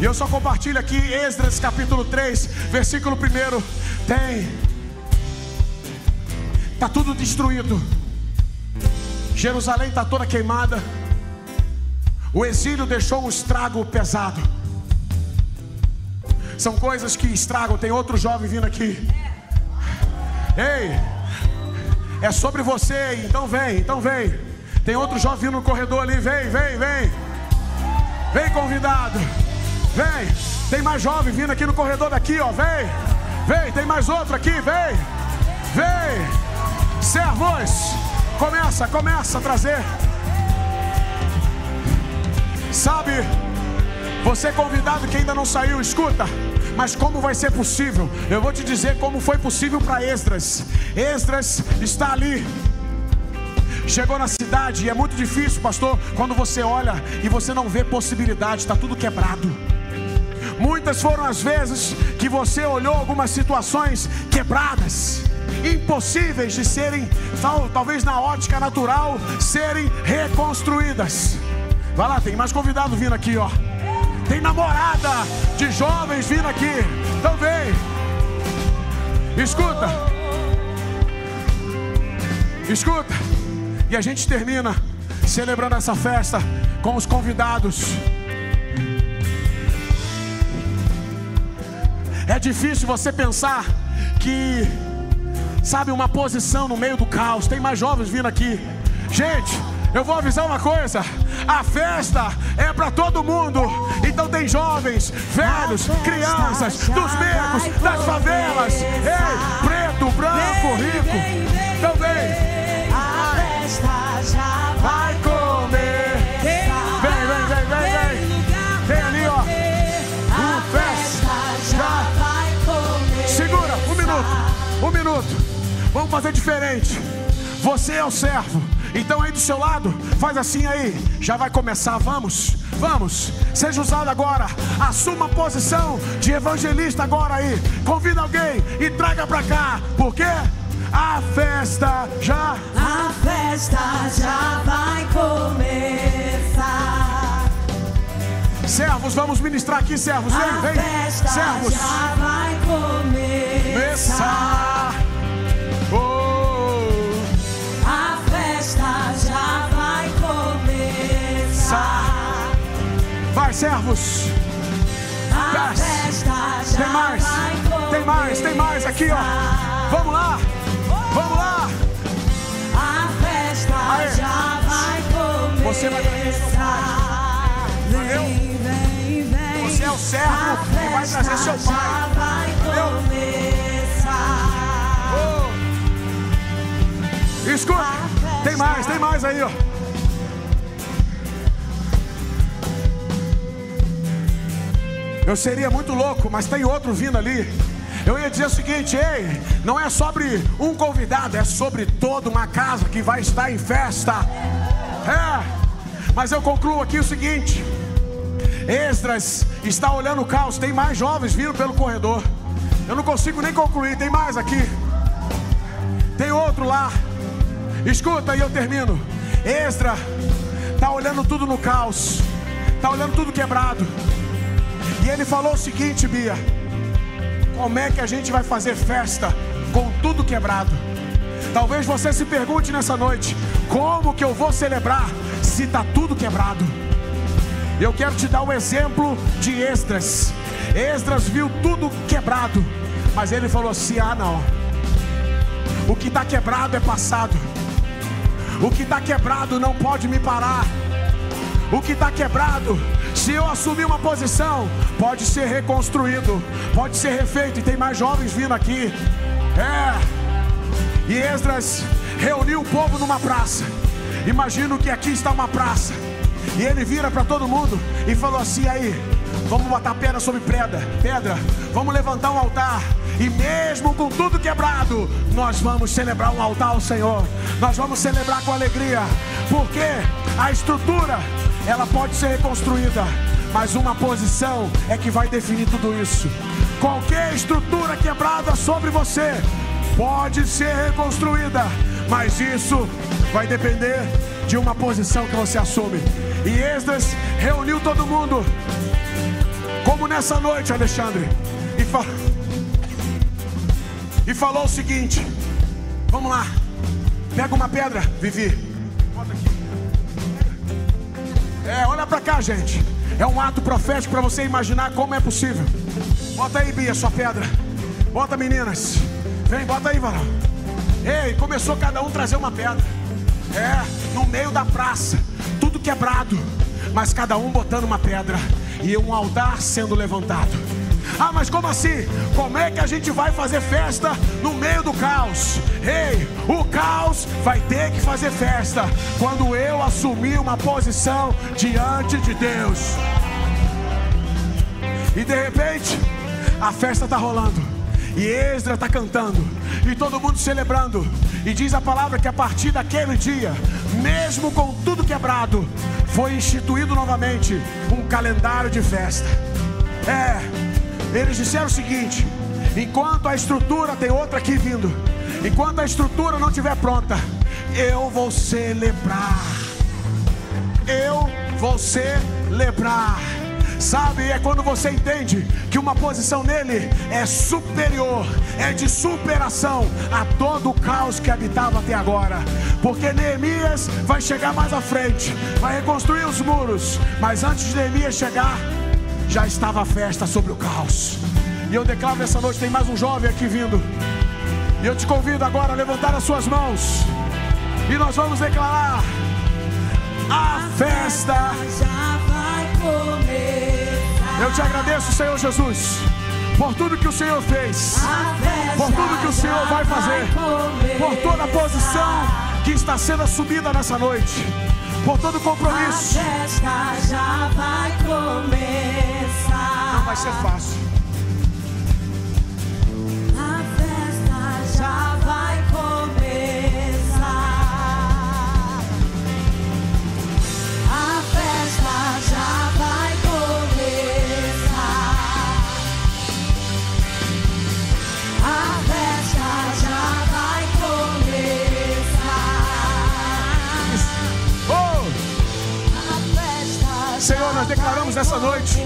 E eu só compartilho aqui Esdras capítulo 3, versículo 1. Tem. Tá tudo destruído. Jerusalém está toda queimada. O exílio deixou um estrago pesado. São coisas que estragam. Tem outro jovem vindo aqui. Ei, é sobre você. Então vem, então vem. Tem outro jovem no corredor ali. Vem, vem, vem. Vem, convidado. Vem. Tem mais jovem vindo aqui no corredor daqui, ó. Vem. Vem, tem mais outro aqui. Vem. Vem. Servos. Começa, começa a trazer. Sabe, você é convidado que ainda não saiu, escuta. Mas como vai ser possível? Eu vou te dizer como foi possível para Esdras. Esdras está ali. Chegou na cidade e é muito difícil, pastor, quando você olha e você não vê possibilidade, está tudo quebrado. Muitas foram as vezes que você olhou algumas situações quebradas, impossíveis de serem, tal, talvez na ótica natural, serem reconstruídas. Vai lá, tem mais convidado vindo aqui, ó. Tem namorada de jovens vindo aqui. Então vem. Escuta. Escuta. E a gente termina celebrando essa festa com os convidados. É difícil você pensar que, sabe, uma posição no meio do caos. Tem mais jovens vindo aqui. Gente, eu vou avisar uma coisa: a festa é para todo mundo. Então tem jovens, velhos, crianças, dos becos, das favelas, ei, preto, branco, rico. Então vem. A festa já Vai comer. Vem, vem, vem, vem, vem. Vem ali, ó. A festa já. vai comer. Segura, um minuto. Um minuto. Vamos fazer diferente. Você é o servo. Então aí do seu lado, faz assim aí. Já vai começar, vamos. Vamos. Seja usado agora. Assuma a posição de evangelista agora aí. Convida alguém e traga pra cá. Porque a festa já A festa já vai começar. Servos, vamos ministrar aqui, servos. Vem, A vem. festa Servos. já vai começar. Vai, servos. A Desce. festa já Tem mais. Tem mais, tem mais aqui, ó. Vamos lá. Vamos lá. A festa Aê. já vai começar. Você vai seu Entendeu? Vem, vem. Você é o servo que vai trazer seu pai. começar. Oh. Escuta. Tem mais, tem mais aí, ó. Eu seria muito louco, mas tem outro vindo ali. Eu ia dizer o seguinte, ei, não é sobre um convidado, é sobre toda uma casa que vai estar em festa. É, mas eu concluo aqui o seguinte: Esdras está olhando o caos, tem mais jovens vindo pelo corredor. Eu não consigo nem concluir, tem mais aqui. Tem outro lá. Escuta e eu termino. Esdra está olhando tudo no caos, está olhando tudo quebrado. E ele falou o seguinte, Bia: Como é que a gente vai fazer festa com tudo quebrado? Talvez você se pergunte nessa noite: Como que eu vou celebrar se está tudo quebrado? Eu quero te dar um exemplo de Esdras. Esdras viu tudo quebrado, mas ele falou assim: Ah, não. O que está quebrado é passado. O que está quebrado não pode me parar. O que está quebrado, se eu assumir uma posição, pode ser reconstruído, pode ser refeito. E tem mais jovens vindo aqui. É. E Esdras reuniu o povo numa praça. Imagino que aqui está uma praça. E ele vira para todo mundo e falou assim: aí, vamos botar pedra sobre pedra, pedra, vamos levantar um altar. E mesmo com tudo quebrado, nós vamos celebrar um altar ao Senhor. Nós vamos celebrar com alegria, porque a estrutura ela pode ser reconstruída, mas uma posição é que vai definir tudo isso. Qualquer estrutura quebrada sobre você pode ser reconstruída, mas isso vai depender de uma posição que você assume. E Esdras reuniu todo mundo, como nessa noite, Alexandre, e, e falou o seguinte: Vamos lá, pega uma pedra, Vivi. Bota aqui. É, olha pra cá, gente. É um ato profético para você imaginar como é possível. Bota aí, Bia, sua pedra. Bota, meninas. Vem, bota aí, varão. Ei, começou cada um trazer uma pedra. É, no meio da praça, tudo quebrado, mas cada um botando uma pedra e um altar sendo levantado. Ah, mas como assim? Como é que a gente vai fazer festa no meio do caos? Ei, o caos vai ter que fazer festa quando eu assumir uma posição diante de Deus. E de repente, a festa está rolando. E Esdra está cantando, e todo mundo celebrando. E diz a palavra que a partir daquele dia, mesmo com tudo quebrado, foi instituído novamente um calendário de festa. É, eles disseram o seguinte: enquanto a estrutura tem outra aqui vindo, enquanto a estrutura não estiver pronta, eu vou celebrar. Eu vou celebrar. Sabe, é quando você entende que uma posição nele é superior, é de superação a todo o caos que habitava até agora. Porque Neemias vai chegar mais à frente, vai reconstruir os muros, mas antes de Neemias chegar, já estava a festa sobre o caos. E eu declaro nessa noite: tem mais um jovem aqui vindo. E eu te convido agora a levantar as suas mãos. E nós vamos declarar: a festa já vai começar. Eu te agradeço, Senhor Jesus, por tudo que o Senhor fez, por tudo que o Senhor vai fazer, por toda a posição que está sendo assumida nessa noite, por todo compromisso. A festa já vai começar. Não vai ser fácil. Declaramos nessa noite,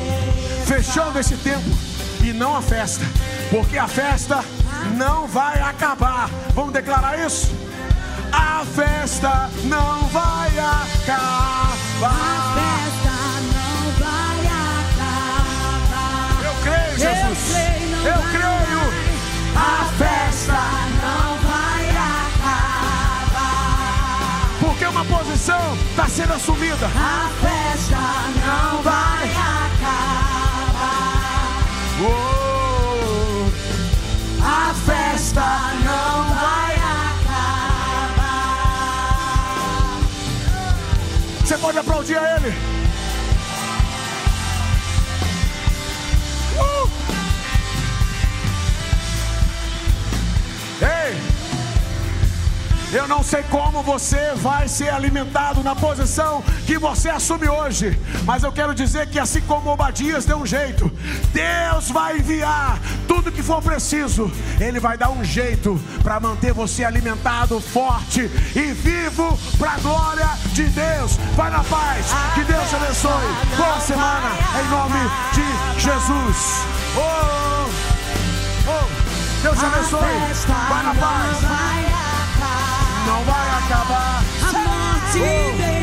fechando esse tempo e não a festa, porque a festa não vai acabar. Vamos declarar isso? A festa não vai acabar. A festa não vai acabar. Eu creio, Jesus. Eu não Eu creio. A festa, posição está sendo assumida. A festa não vai acabar. Oh, A festa não vai acabar. você pode aplaudir a Ele. Uh! Ei! Eu não sei como você vai ser alimentado na posição que você assume hoje, mas eu quero dizer que assim como Obadias deu um jeito, Deus vai enviar tudo que for preciso. Ele vai dar um jeito para manter você alimentado, forte e vivo para a glória de Deus. Vai na paz. Que Deus te abençoe. Boa semana em nome de Jesus. Oh, oh, Deus te abençoe. Vai na paz. Não vai acabar. A morte Oh.